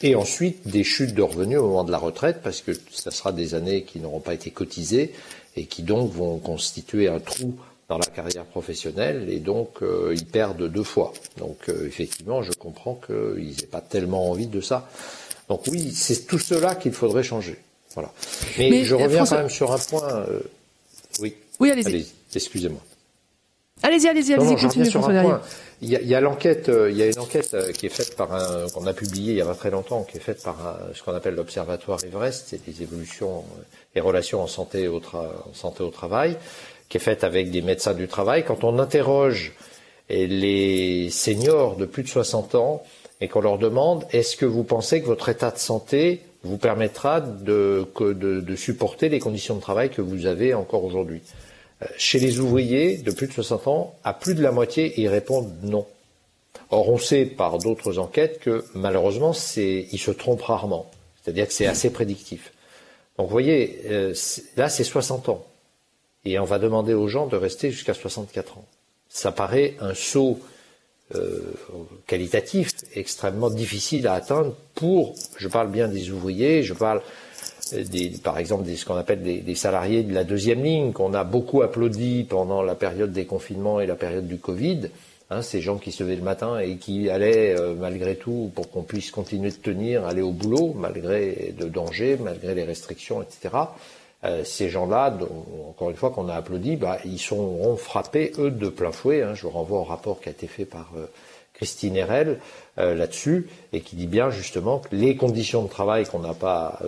et ensuite des chutes de revenus au moment de la retraite, parce que ça sera des années qui n'auront pas été cotisées, et qui donc vont constituer un trou dans la carrière professionnelle et donc euh, ils perdent deux fois. Donc euh, effectivement, je comprends qu'ils n'aient pas tellement envie de ça. Donc oui, c'est tout cela qu'il faudrait changer. Voilà. Mais, je reviens quand même sur un point. Euh, oui. Oui, allez-y. Excusez-moi. Allez-y, allez-y, allez-y, continuez, Il y a, il y a l'enquête, il y a une enquête qui est faite par un, qu'on a publiée il y a pas très longtemps, qui est faite par un, ce qu'on appelle l'Observatoire Everest, c'est les évolutions et relations en santé au, en santé au travail qui est faite avec des médecins du travail, quand on interroge les seniors de plus de 60 ans et qu'on leur demande est-ce que vous pensez que votre état de santé vous permettra de, supporter les conditions de travail que vous avez encore aujourd'hui euh, Chez les ouvriers de plus de 60 ans, à plus de la moitié, ils répondent non. Or, on sait par d'autres enquêtes que malheureusement, ils se trompent rarement. C'est-à-dire que c'est assez prédictif. Donc, vous voyez, euh, là, c'est 60 ans et on va demander aux gens de rester jusqu'à 64 ans. Ça paraît un saut qualitatif extrêmement difficile à atteindre pour, je parle bien des ouvriers, je parle euh, des, par exemple de ce qu'on appelle des, salariés de la deuxième ligne qu'on a beaucoup applaudi pendant la période des confinements et la période du Covid. Hein, ces gens qui se levaient le matin et qui allaient euh, malgré tout pour qu'on puisse continuer de tenir, aller au boulot malgré de dangers, malgré les restrictions, etc. Euh, ces gens-là, encore une fois qu'on a applaudi, bah, ils seront frappés, eux, de plein fouet. Hein. Je vous renvoie au rapport qui a été fait par euh, Christine Herel euh, là-dessus, et qui dit bien justement que les conditions de travail qu'on n'a pas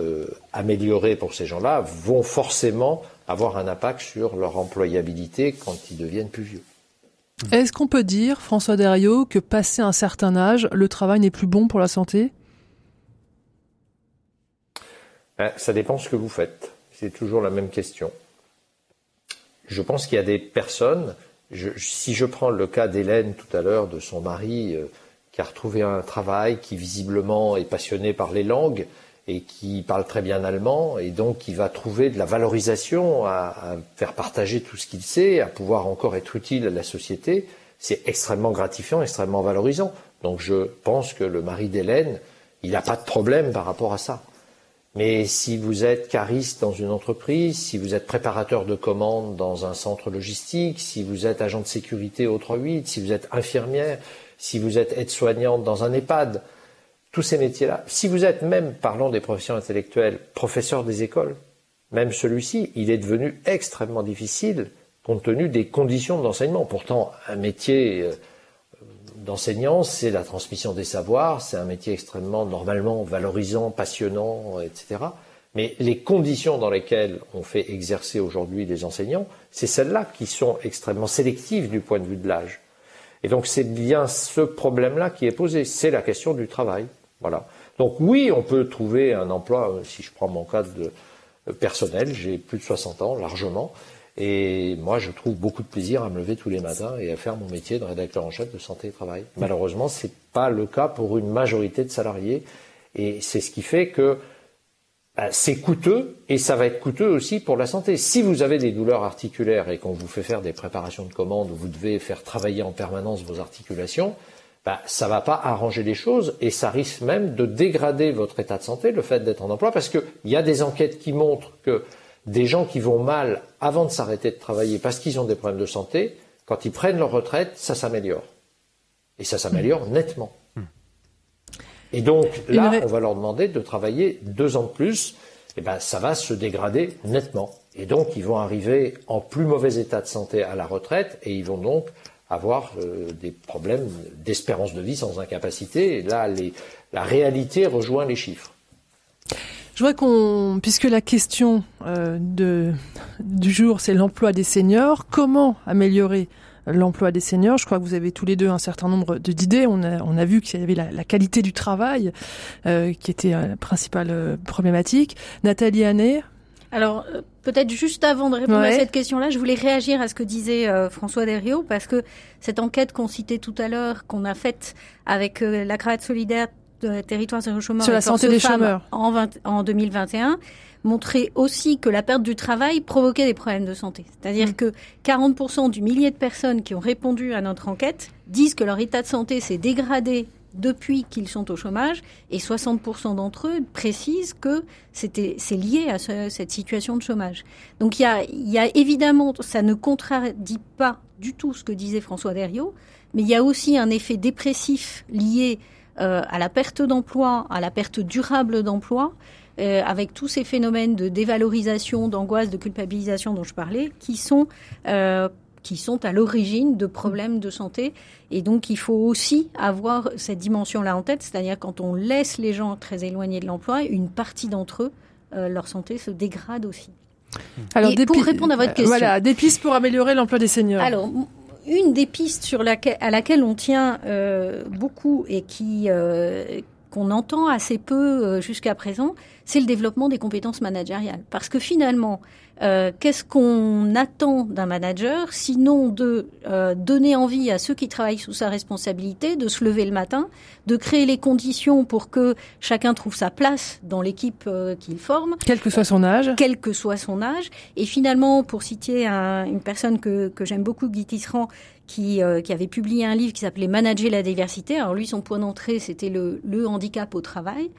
améliorées pour ces gens-là vont forcément avoir un impact sur leur employabilité quand ils deviennent plus vieux. Est-ce qu'on peut dire, François Derriot, que passé un certain âge, le travail n'est plus bon pour la santé? Ça dépend ce que vous faites. C'est toujours la même question. Je pense qu'il y a des personnes, si je prends le cas d'Hélène tout à l'heure, de son mari euh, qui a retrouvé un travail, qui visiblement est passionné par les langues et qui parle très bien allemand, et donc qui va trouver de la valorisation à, faire partager tout ce qu'il sait, à pouvoir encore être utile à la société, c'est extrêmement gratifiant, extrêmement valorisant. Donc je pense que le mari d'Hélène, il n'a pas de problème par rapport à ça. Mais si vous êtes cariste dans une entreprise, si vous êtes préparateur de commandes dans un centre logistique, si vous êtes agent de sécurité au 3-8, si vous êtes infirmière, si vous êtes aide-soignante dans un EHPAD, tous ces métiers-là. Si vous êtes même, parlons des professions intellectuelles, professeur des écoles, même celui-ci, il est devenu extrêmement difficile compte tenu des conditions d'enseignement. Pourtant, un métier euh, d'enseignant, c'est la transmission des savoirs, c'est un métier extrêmement normalement valorisant, passionnant, etc. Mais les conditions dans lesquelles on fait exercer aujourd'hui des enseignants, c'est celles-là qui sont extrêmement sélectives du point de vue de l'âge. Et donc c'est bien ce problème-là qui est posé, c'est la question du travail. Voilà. Donc oui, on peut trouver un emploi, si je prends mon cas de personnel, j'ai plus de 60 ans largement, et moi, je trouve beaucoup de plaisir à me lever tous les matins et à faire mon métier de rédacteur en chef de santé et travail. Malheureusement, c'est pas le cas pour une majorité de salariés. Et c'est ce qui fait que bah, c'est coûteux et ça va être coûteux aussi pour la santé. Si vous avez des douleurs articulaires et qu'on vous fait faire des préparations de commandes où vous devez faire travailler en permanence vos articulations, bah, ça va pas arranger les choses et ça risque même de dégrader votre état de santé, le fait d'être en emploi, parce qu'il y a des enquêtes qui montrent que des gens qui vont mal avant de s'arrêter de travailler parce qu'ils ont des problèmes de santé, quand ils prennent leur retraite, ça s'améliore. Et ça s'améliore hmm. nettement. Hmm. Et donc là, on va leur demander de travailler deux ans de plus. Et eh ben, ça va se dégrader nettement. Et donc, ils vont arriver en plus mauvais état de santé à la retraite et ils vont donc avoir euh, des problèmes d'espérance de vie sans incapacité. Et là, la réalité rejoint les chiffres. Je voudrais qu'on, puisque la question euh, de, du jour, c'est l'emploi des seniors, comment améliorer l'emploi des seniors? Je crois que vous avez tous les deux un certain nombre d'idées. On a, on a vu qu'il y avait la, la, qualité du travail euh, qui était euh, la principale euh, problématique. Nathalie Hannet alors, peut-être juste avant de répondre à cette question-là, je voulais réagir à ce que disait François Derriot, parce que cette enquête qu'on citait tout à l'heure, qu'on a faite avec la Crête solidaire de territoire zéro chômeur sur la santé des chômeurs en, en 2021 montrait aussi que la perte du travail provoquait des problèmes de santé. C'est-à-dire mm. que 40% du millier de personnes qui ont répondu à notre enquête disent que leur état de santé s'est dégradé depuis qu'ils sont au chômage et 60% d'entre eux précisent que c'était c'est lié à cette situation de chômage. Donc il y a, il y a évidemment ça ne contradit pas du tout ce que disait François Derriot, mais il y a aussi un effet dépressif lié euh, à la perte d'emploi, à la perte durable d'emploi, euh, avec tous ces phénomènes de dévalorisation, d'angoisse, de culpabilisation dont je parlais, qui sont euh, qui sont à l'origine de problèmes de santé. Et donc, il faut aussi avoir cette dimension-là en tête, c'est-à-dire quand on laisse les gens très éloignés de l'emploi, une partie d'entre eux, leur santé se dégrade aussi. Alors, pour répondre à votre question, voilà, des pistes pour améliorer l'emploi des seniors. Alors, une des pistes sur laquelle, à laquelle on tient euh, beaucoup et qui euh, qu'on entend assez peu euh, jusqu'à présent, c'est le développement des compétences managériales. Parce que finalement, euh, qu'est-ce qu'on attend d'un manager sinon de euh, donner envie à ceux qui travaillent sous sa responsabilité de se lever le matin, de créer les conditions pour que chacun trouve sa place dans l'équipe euh, qu'il forme, quel que soit son âge, quel que soit son âge. Et finalement, pour citer une personne que, que j'aime beaucoup, Guy Tisserand, qui, qui avait publié un livre qui s'appelait Manager la diversité. Alors lui, son point d'entrée, c'était le, le handicap au travail.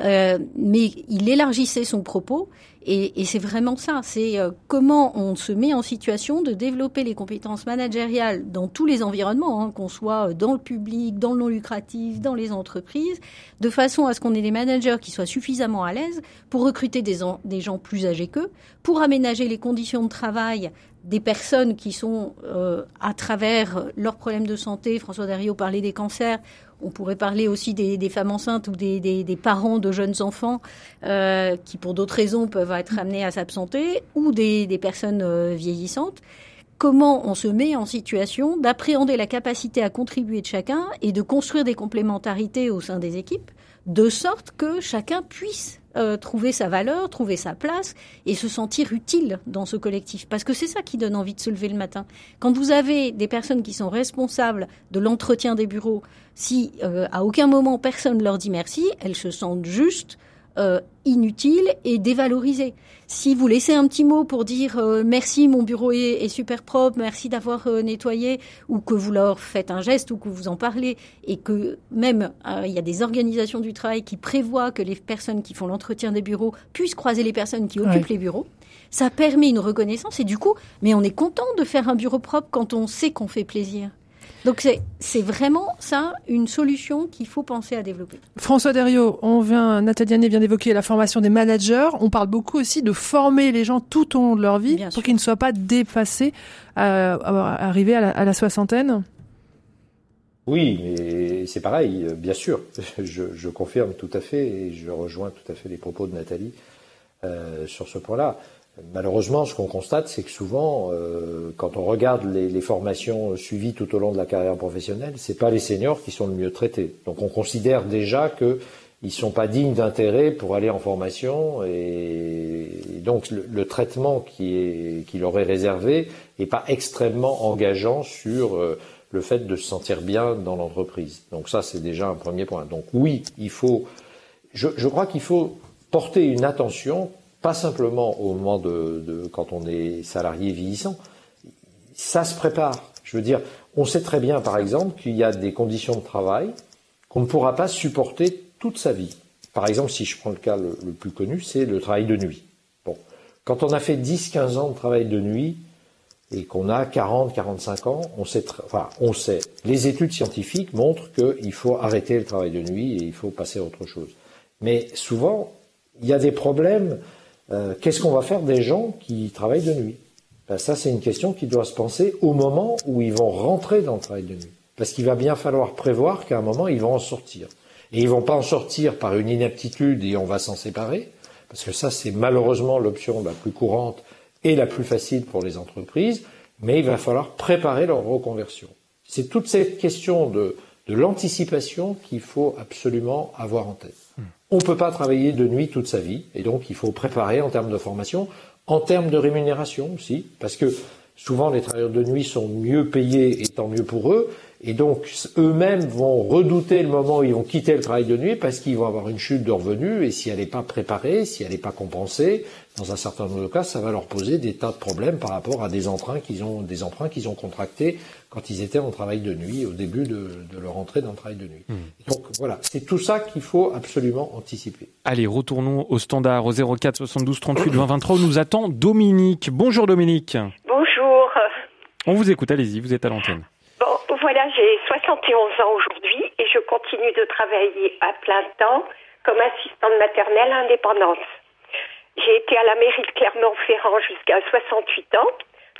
Euh, mais il élargissait son propos et, et c'est vraiment ça. C'est euh, comment on se met en situation de développer les compétences managériales dans tous les environnements, hein, qu'on soit dans le public, dans le non lucratif, dans les entreprises, de façon à ce qu'on ait des managers qui soient suffisamment à l'aise pour recruter des, des gens plus âgés qu'eux, pour aménager les conditions de travail des personnes qui sont, euh, à travers leurs problèmes de santé, François Dario parlait des cancers, on pourrait parler aussi des, femmes enceintes ou des, parents de jeunes enfants euh, qui, pour d'autres raisons, peuvent être amenés à s'absenter, ou des, personnes euh, vieillissantes. Comment on se met en situation d'appréhender la capacité à contribuer de chacun et de construire des complémentarités au sein des équipes, de sorte que chacun puisse euh, trouver sa valeur, trouver sa place et se sentir utile dans ce collectif. Parce que c'est ça qui donne envie de se lever le matin. Quand vous avez des personnes qui sont responsables de l'entretien des bureaux, si euh, à aucun moment personne leur dit merci, elles se sentent juste euh, inutile et dévalorisé. Si vous laissez un petit mot pour dire euh, merci, mon bureau est, super propre, merci d'avoir euh, nettoyé, ou que vous leur faites un geste ou que vous en parlez, et que même il y a des organisations du travail qui prévoient que les personnes qui font l'entretien des bureaux puissent croiser les personnes qui occupent les bureaux, ça permet une reconnaissance et du coup, mais on est content de faire un bureau propre quand on sait qu'on fait plaisir. Donc c'est vraiment ça une solution qu'il faut penser à développer. François Derriot, on vient, Nathalie vient d'évoquer la formation des managers. On parle beaucoup aussi de former les gens tout au long de leur vie pour qu'ils ne soient pas dépassés à, à arriver à la, soixantaine. Oui, mais c'est pareil, bien sûr. Je, confirme tout à fait et je rejoins tout à fait les propos de Nathalie euh, sur ce point-là. Malheureusement, ce qu'on constate, c'est que souvent, euh, quand on regarde les, formations suivies tout au long de la carrière professionnelle, c'est pas les seniors qui sont le mieux traités. Donc, on considère déjà qu'ils ne sont pas dignes d'intérêt pour aller en formation, et, donc le, traitement qui, est, qui leur est réservé n'est pas extrêmement engageant sur euh, le fait de se sentir bien dans l'entreprise. Donc ça, c'est déjà un premier point. Donc oui, il faut. Je crois qu'il faut porter une attention pas simplement au moment de, quand on est salarié vieillissant, ça se prépare. Je veux dire, on sait très bien, par exemple, qu'il y a des conditions de travail qu'on ne pourra pas supporter toute sa vie. Par exemple, si je prends le cas le, plus connu, c'est le travail de nuit. Bon, quand on a fait 10-15 ans de travail de nuit et qu'on a 40-45 ans, on sait, enfin, on sait. Les études scientifiques montrent qu'il faut arrêter le travail de nuit et il faut passer à autre chose. Mais souvent, il y a des problèmes euh, qu'est-ce qu'on va faire des gens qui travaillent de nuit? Ben, Ça, c'est une question qui doit se penser au moment où ils vont rentrer dans le travail de nuit. Parce qu'il va bien falloir prévoir qu'à un moment, ils vont en sortir. Et ils vont pas en sortir par une inaptitude et on va s'en séparer, parce que ça, c'est malheureusement l'option la plus courante et la plus facile pour les entreprises, mais il va falloir préparer leur reconversion. C'est toute cette question de, de l'anticipation qu'il faut absolument avoir en tête. On ne peut pas travailler de nuit toute sa vie, et donc il faut préparer en termes de formation, en termes de rémunération aussi, parce que souvent les travailleurs de nuit sont mieux payés et tant mieux pour eux, et donc eux-mêmes vont redouter le moment où ils vont quitter le travail de nuit parce qu'ils vont avoir une chute de revenus, et si elle n'est pas préparée, si elle n'est pas compensée, dans un certain nombre de cas, ça va leur poser des tas de problèmes par rapport à des emprunts qu'ils ont, des emprunts qu'ils ont contractés quand ils étaient en travail de nuit, au début de, leur entrée dans le travail de nuit. Hmm. Donc voilà, c'est tout ça qu'il faut absolument anticiper. Allez, retournons au standard au 04 72 38 20 23 où nous attend Dominique. Bonjour Dominique. Bonjour. On vous écoute, allez-y, vous êtes à l'antenne. Voilà, j'ai 71 ans aujourd'hui et je continue de travailler à plein temps comme assistante maternelle à indépendance. J'ai été à la mairie de Clermont-Ferrand jusqu'à 68 ans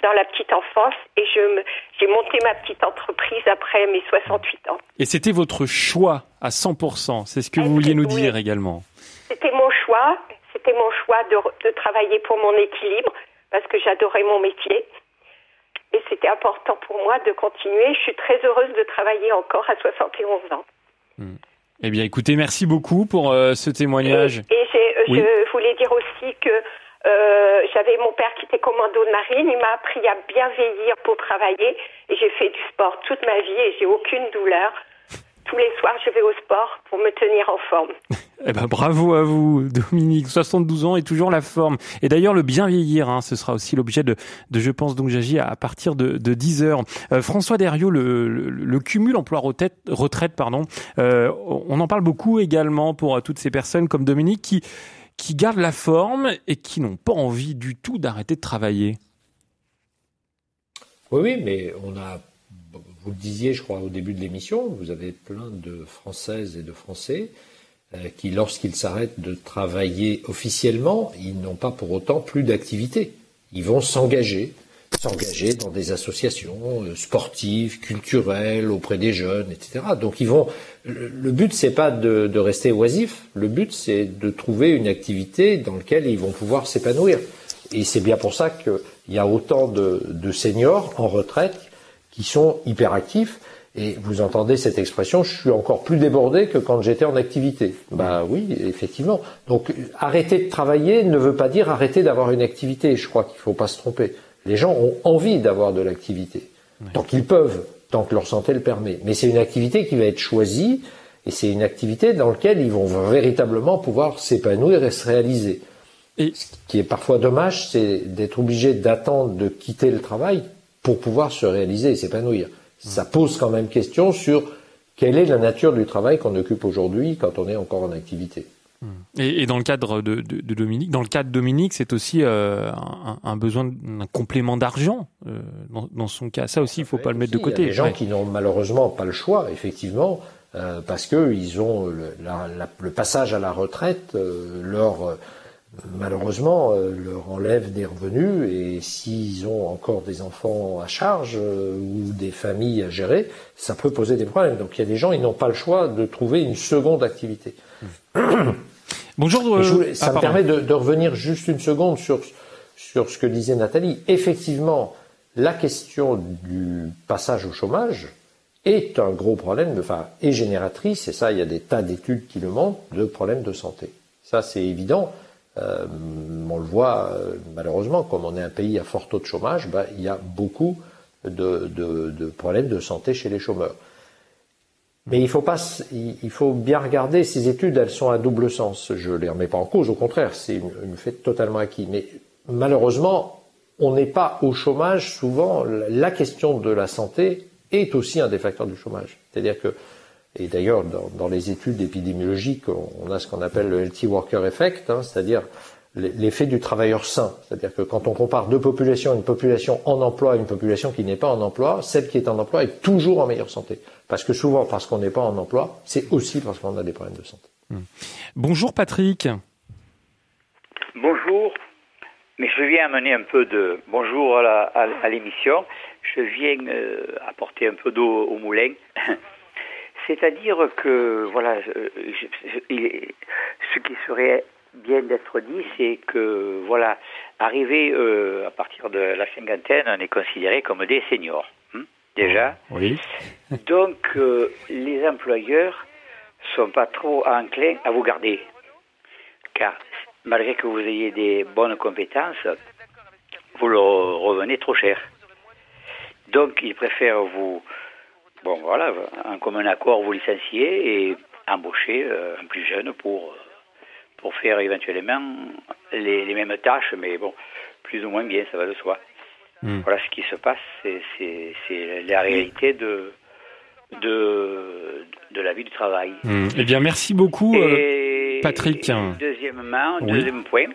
dans la petite enfance et je j'ai monté ma petite entreprise après mes 68 ans. Et c'était votre choix à 100%, c'est ce que vous vouliez nous dire également. C'était mon choix, c'était mon choix de, de travailler pour mon équilibre parce que j'adorais mon métier. Et c'était important pour moi de continuer. Je suis très heureuse de travailler encore à 71 ans. Hmm. Eh bien, écoutez, merci beaucoup pour euh, ce témoignage. Et, je voulais dire aussi que euh, j'avais mon père qui était commando de marine. Il m'a appris à bien vieillir pour travailler. Et j'ai fait du sport toute ma vie et j'ai aucune douleur. Tous les soirs, je vais au sport pour me tenir en forme. eh ben, bravo à vous, Dominique. 72 ans et toujours la forme. Et d'ailleurs, le bien vieillir, hein, ce sera aussi l'objet de, Je pense donc j'agis à partir de, de 10 heures. Euh, François Derriot, le, cumul emploi-retraite, retraite, pardon, euh, on en parle beaucoup également pour toutes ces personnes comme Dominique qui qui gardent la forme et qui n'ont pas envie du tout d'arrêter de travailler. Oui, oui, mais on a, vous le disiez, je crois, au début de l'émission, vous avez plein de Françaises et de Français euh, qui, lorsqu'ils s'arrêtent de travailler officiellement, ils n'ont pas pour autant plus d'activité. Ils vont s'engager s'engager dans des associations euh, sportives, culturelles, auprès des jeunes, etc. Donc ils vont. Le but c'est pas de, de, rester oisif. Le but c'est de trouver une activité dans laquelle ils vont pouvoir s'épanouir. Et c'est bien pour ça qu'il y a autant de, de, seniors en retraite qui sont hyperactifs. Et vous entendez cette expression, je suis encore plus débordé que quand j'étais en activité. Bah oui, effectivement. Donc arrêter de travailler ne veut pas dire arrêter d'avoir une activité. Je crois qu'il ne faut pas se tromper. Les gens ont envie d'avoir de l'activité, tant qu'ils peuvent, tant que leur santé le permet. Mais c'est une activité qui va être choisie, et c'est une activité dans laquelle ils vont véritablement pouvoir s'épanouir et se réaliser. Et ce qui est parfois dommage, c'est d'être obligé d'attendre de quitter le travail pour pouvoir se réaliser et s'épanouir. Ça pose quand même question sur quelle est la nature du travail qu'on occupe aujourd'hui quand on est encore en activité. Hmm. Et, dans le cadre de, Dominique, dans le cadre de Dominique, c'est aussi euh, un, besoin d'un complément d'argent euh, dans, son cas. Ça aussi, il faut pas le mettre de côté. Il y a des gens qui n'ont malheureusement pas le choix, effectivement, euh, parce que ils ont le, passage à la retraite leur malheureusement leur enlève des revenus et s'ils ont encore des enfants à charge ou des familles à gérer, ça peut poser des problèmes. Donc il y a des gens, ils n'ont pas le choix de trouver une seconde activité. Bonjour. Euh, ça me permet de, revenir juste une seconde sur, sur ce que disait Nathalie. Effectivement, la question du passage au chômage est un gros problème, enfin, est génératrice, et ça, il y a des tas d'études qui le montrent, de problèmes de santé. Ça, c'est évident. Euh, on le voit euh, malheureusement, comme on est un pays à fort taux de chômage, bah, il y a beaucoup de, problèmes de santé chez les chômeurs. Mais il faut pas, il faut bien regarder ces études. Elles sont à double sens. Je les remets pas en cause. Au contraire, c'est une, fait totalement acquis. Mais malheureusement, on n'est pas au chômage. Souvent, la question de la santé est aussi un des facteurs du chômage. C'est-à-dire que, et d'ailleurs, dans, les études épidémiologiques, on a ce qu'on appelle le healthy worker effect, hein, c'est-à-dire l'effet du travailleur sain. C'est-à-dire que quand on compare deux populations, une population en emploi et une population qui n'est pas en emploi, celle qui est en emploi est toujours en meilleure santé. Parce que souvent, parce qu'on n'est pas en emploi, c'est aussi parce qu'on a des problèmes de santé. Hmm. Bonjour Patrick. Bonjour. Mais je viens amener un peu de bonjour à l'émission. Je viens euh, apporter un peu d'eau au moulin. C'est-à-dire que voilà, ce qui serait bien d'être dit, c'est que voilà, arrivé euh, à partir de la cinquantaine, on est considéré comme des seniors, hein, déjà. Oui. Donc euh, les employeurs sont pas trop enclins à vous garder, car malgré que vous ayez des bonnes compétences, vous leur revenez trop cher. Donc ils préfèrent vous, bon voilà, en commun accord vous licencier et embaucher euh, un plus jeune pour pour faire éventuellement les, mêmes tâches, mais bon, plus ou moins bien, ça va de soi. Hmm. Voilà ce qui se passe, c'est la réalité de, de, de la vie du travail. Hmm. Eh bien, merci beaucoup, euh, Patrick. deuxièmement, deuxième point,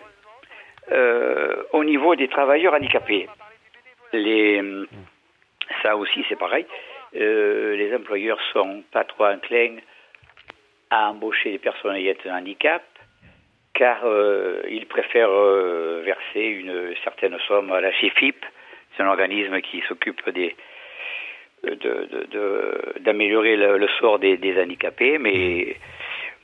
euh, au niveau des travailleurs handicapés, les, ça aussi c'est pareil, euh, les employeurs sont pas trop enclins à embaucher des personnes ayant un handicap car euh, ils préfèrent euh, verser une certaine somme à la CFIP, c'est un organisme qui s'occupe des d'améliorer le, sort des, handicapés, mais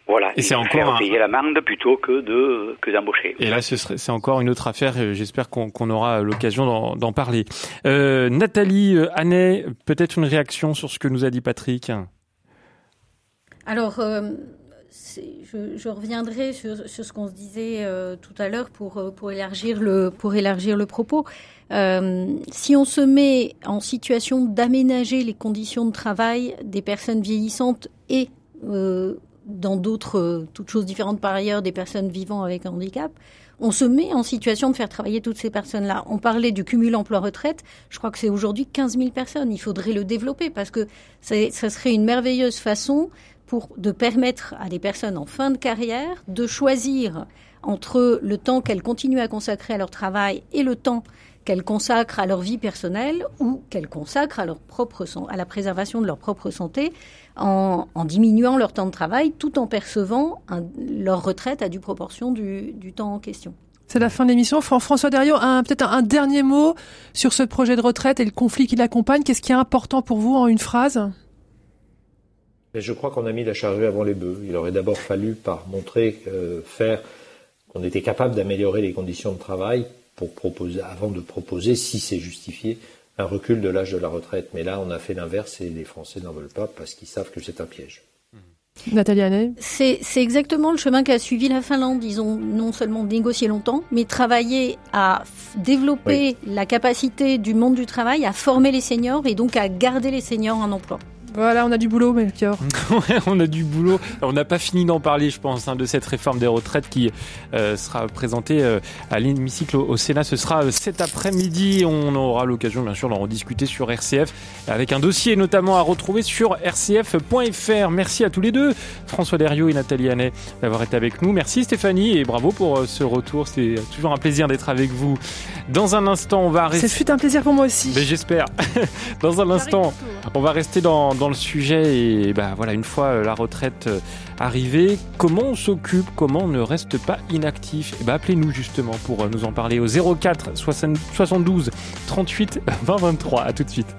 voilà, et c'est encore payer l'amende plutôt que de que d'embaucher. Et là, ce c'est encore une autre affaire. J'espère qu'on aura l'occasion d'en parler. Euh, Nathalie Annet, peut-être une réaction sur ce que nous a dit Patrick? Alors, je, reviendrai sur, ce qu'on se disait euh, tout à l'heure pour, euh, pour, élargir le, pour élargir le propos. Euh, si on se met en situation d'aménager les conditions de travail des personnes vieillissantes et dans d'autres, toutes choses différentes par ailleurs, des personnes vivant avec un handicap, on se met en situation de faire travailler toutes ces personnes-là. On parlait du cumul emploi-retraite. Je crois que c'est aujourd'hui 15 000 personnes. Il faudrait le développer parce que ça serait une merveilleuse façon pour de permettre à des personnes en fin de carrière de choisir entre le temps qu'elles continuent à consacrer à leur travail et le temps qu'elles consacrent à leur vie personnelle ou qu'elles consacrent à leur propre à la préservation de leur propre santé en, diminuant leur temps de travail tout en percevant leur retraite à due proportion du, temps en question. C'est la fin de l'émission. François Derriot, peut-être un, dernier mot sur ce projet de retraite et le conflit qui l'accompagne. Qu'est-ce qui est important pour vous en une phrase? Je crois qu'on a mis la charrue avant les bœufs. Il aurait d'abord fallu par montrer, euh, faire qu'on était capable d'améliorer les conditions de travail pour proposer, avant de proposer, si c'est justifié, un recul de l'âge de la retraite. Mais là, on a fait l'inverse et les Français n'en veulent pas parce qu'ils savent que c'est un piège. Nathalie C'est exactement le chemin qu'a suivi la Finlande. Ils ont non seulement négocié longtemps, mais travaillé à développer la capacité du monde du travail à former les seniors et donc à garder les seniors en emploi. Voilà, on a du boulot, Melchior. ouais, on a du boulot. On n'a pas fini d'en parler, je pense, hein, de cette réforme des retraites qui euh, sera présentée euh, à l'hémicycle au, Sénat. Ce sera euh, cet après-midi. On aura l'occasion, bien sûr, d'en rediscuter sur RCF, avec un dossier notamment à retrouver sur rcf.fr. Merci à tous les deux, François Derriot et Nathalie Hannet, d'avoir été avec nous. Merci Stéphanie et bravo pour ce retour. C'est toujours un plaisir d'être avec vous. Dans un instant, on va rester. C'est fut un plaisir pour moi aussi. Mais j'espère. Dans un instant, on va rester dans, dans le sujet et bah voilà, une fois euh, la retraite euh, arrivée, comment on s'occupe, comment on ne reste pas inactif? Et bah appelez-nous justement pour euh, nous en parler au 04 72 38 20 23. À tout de suite.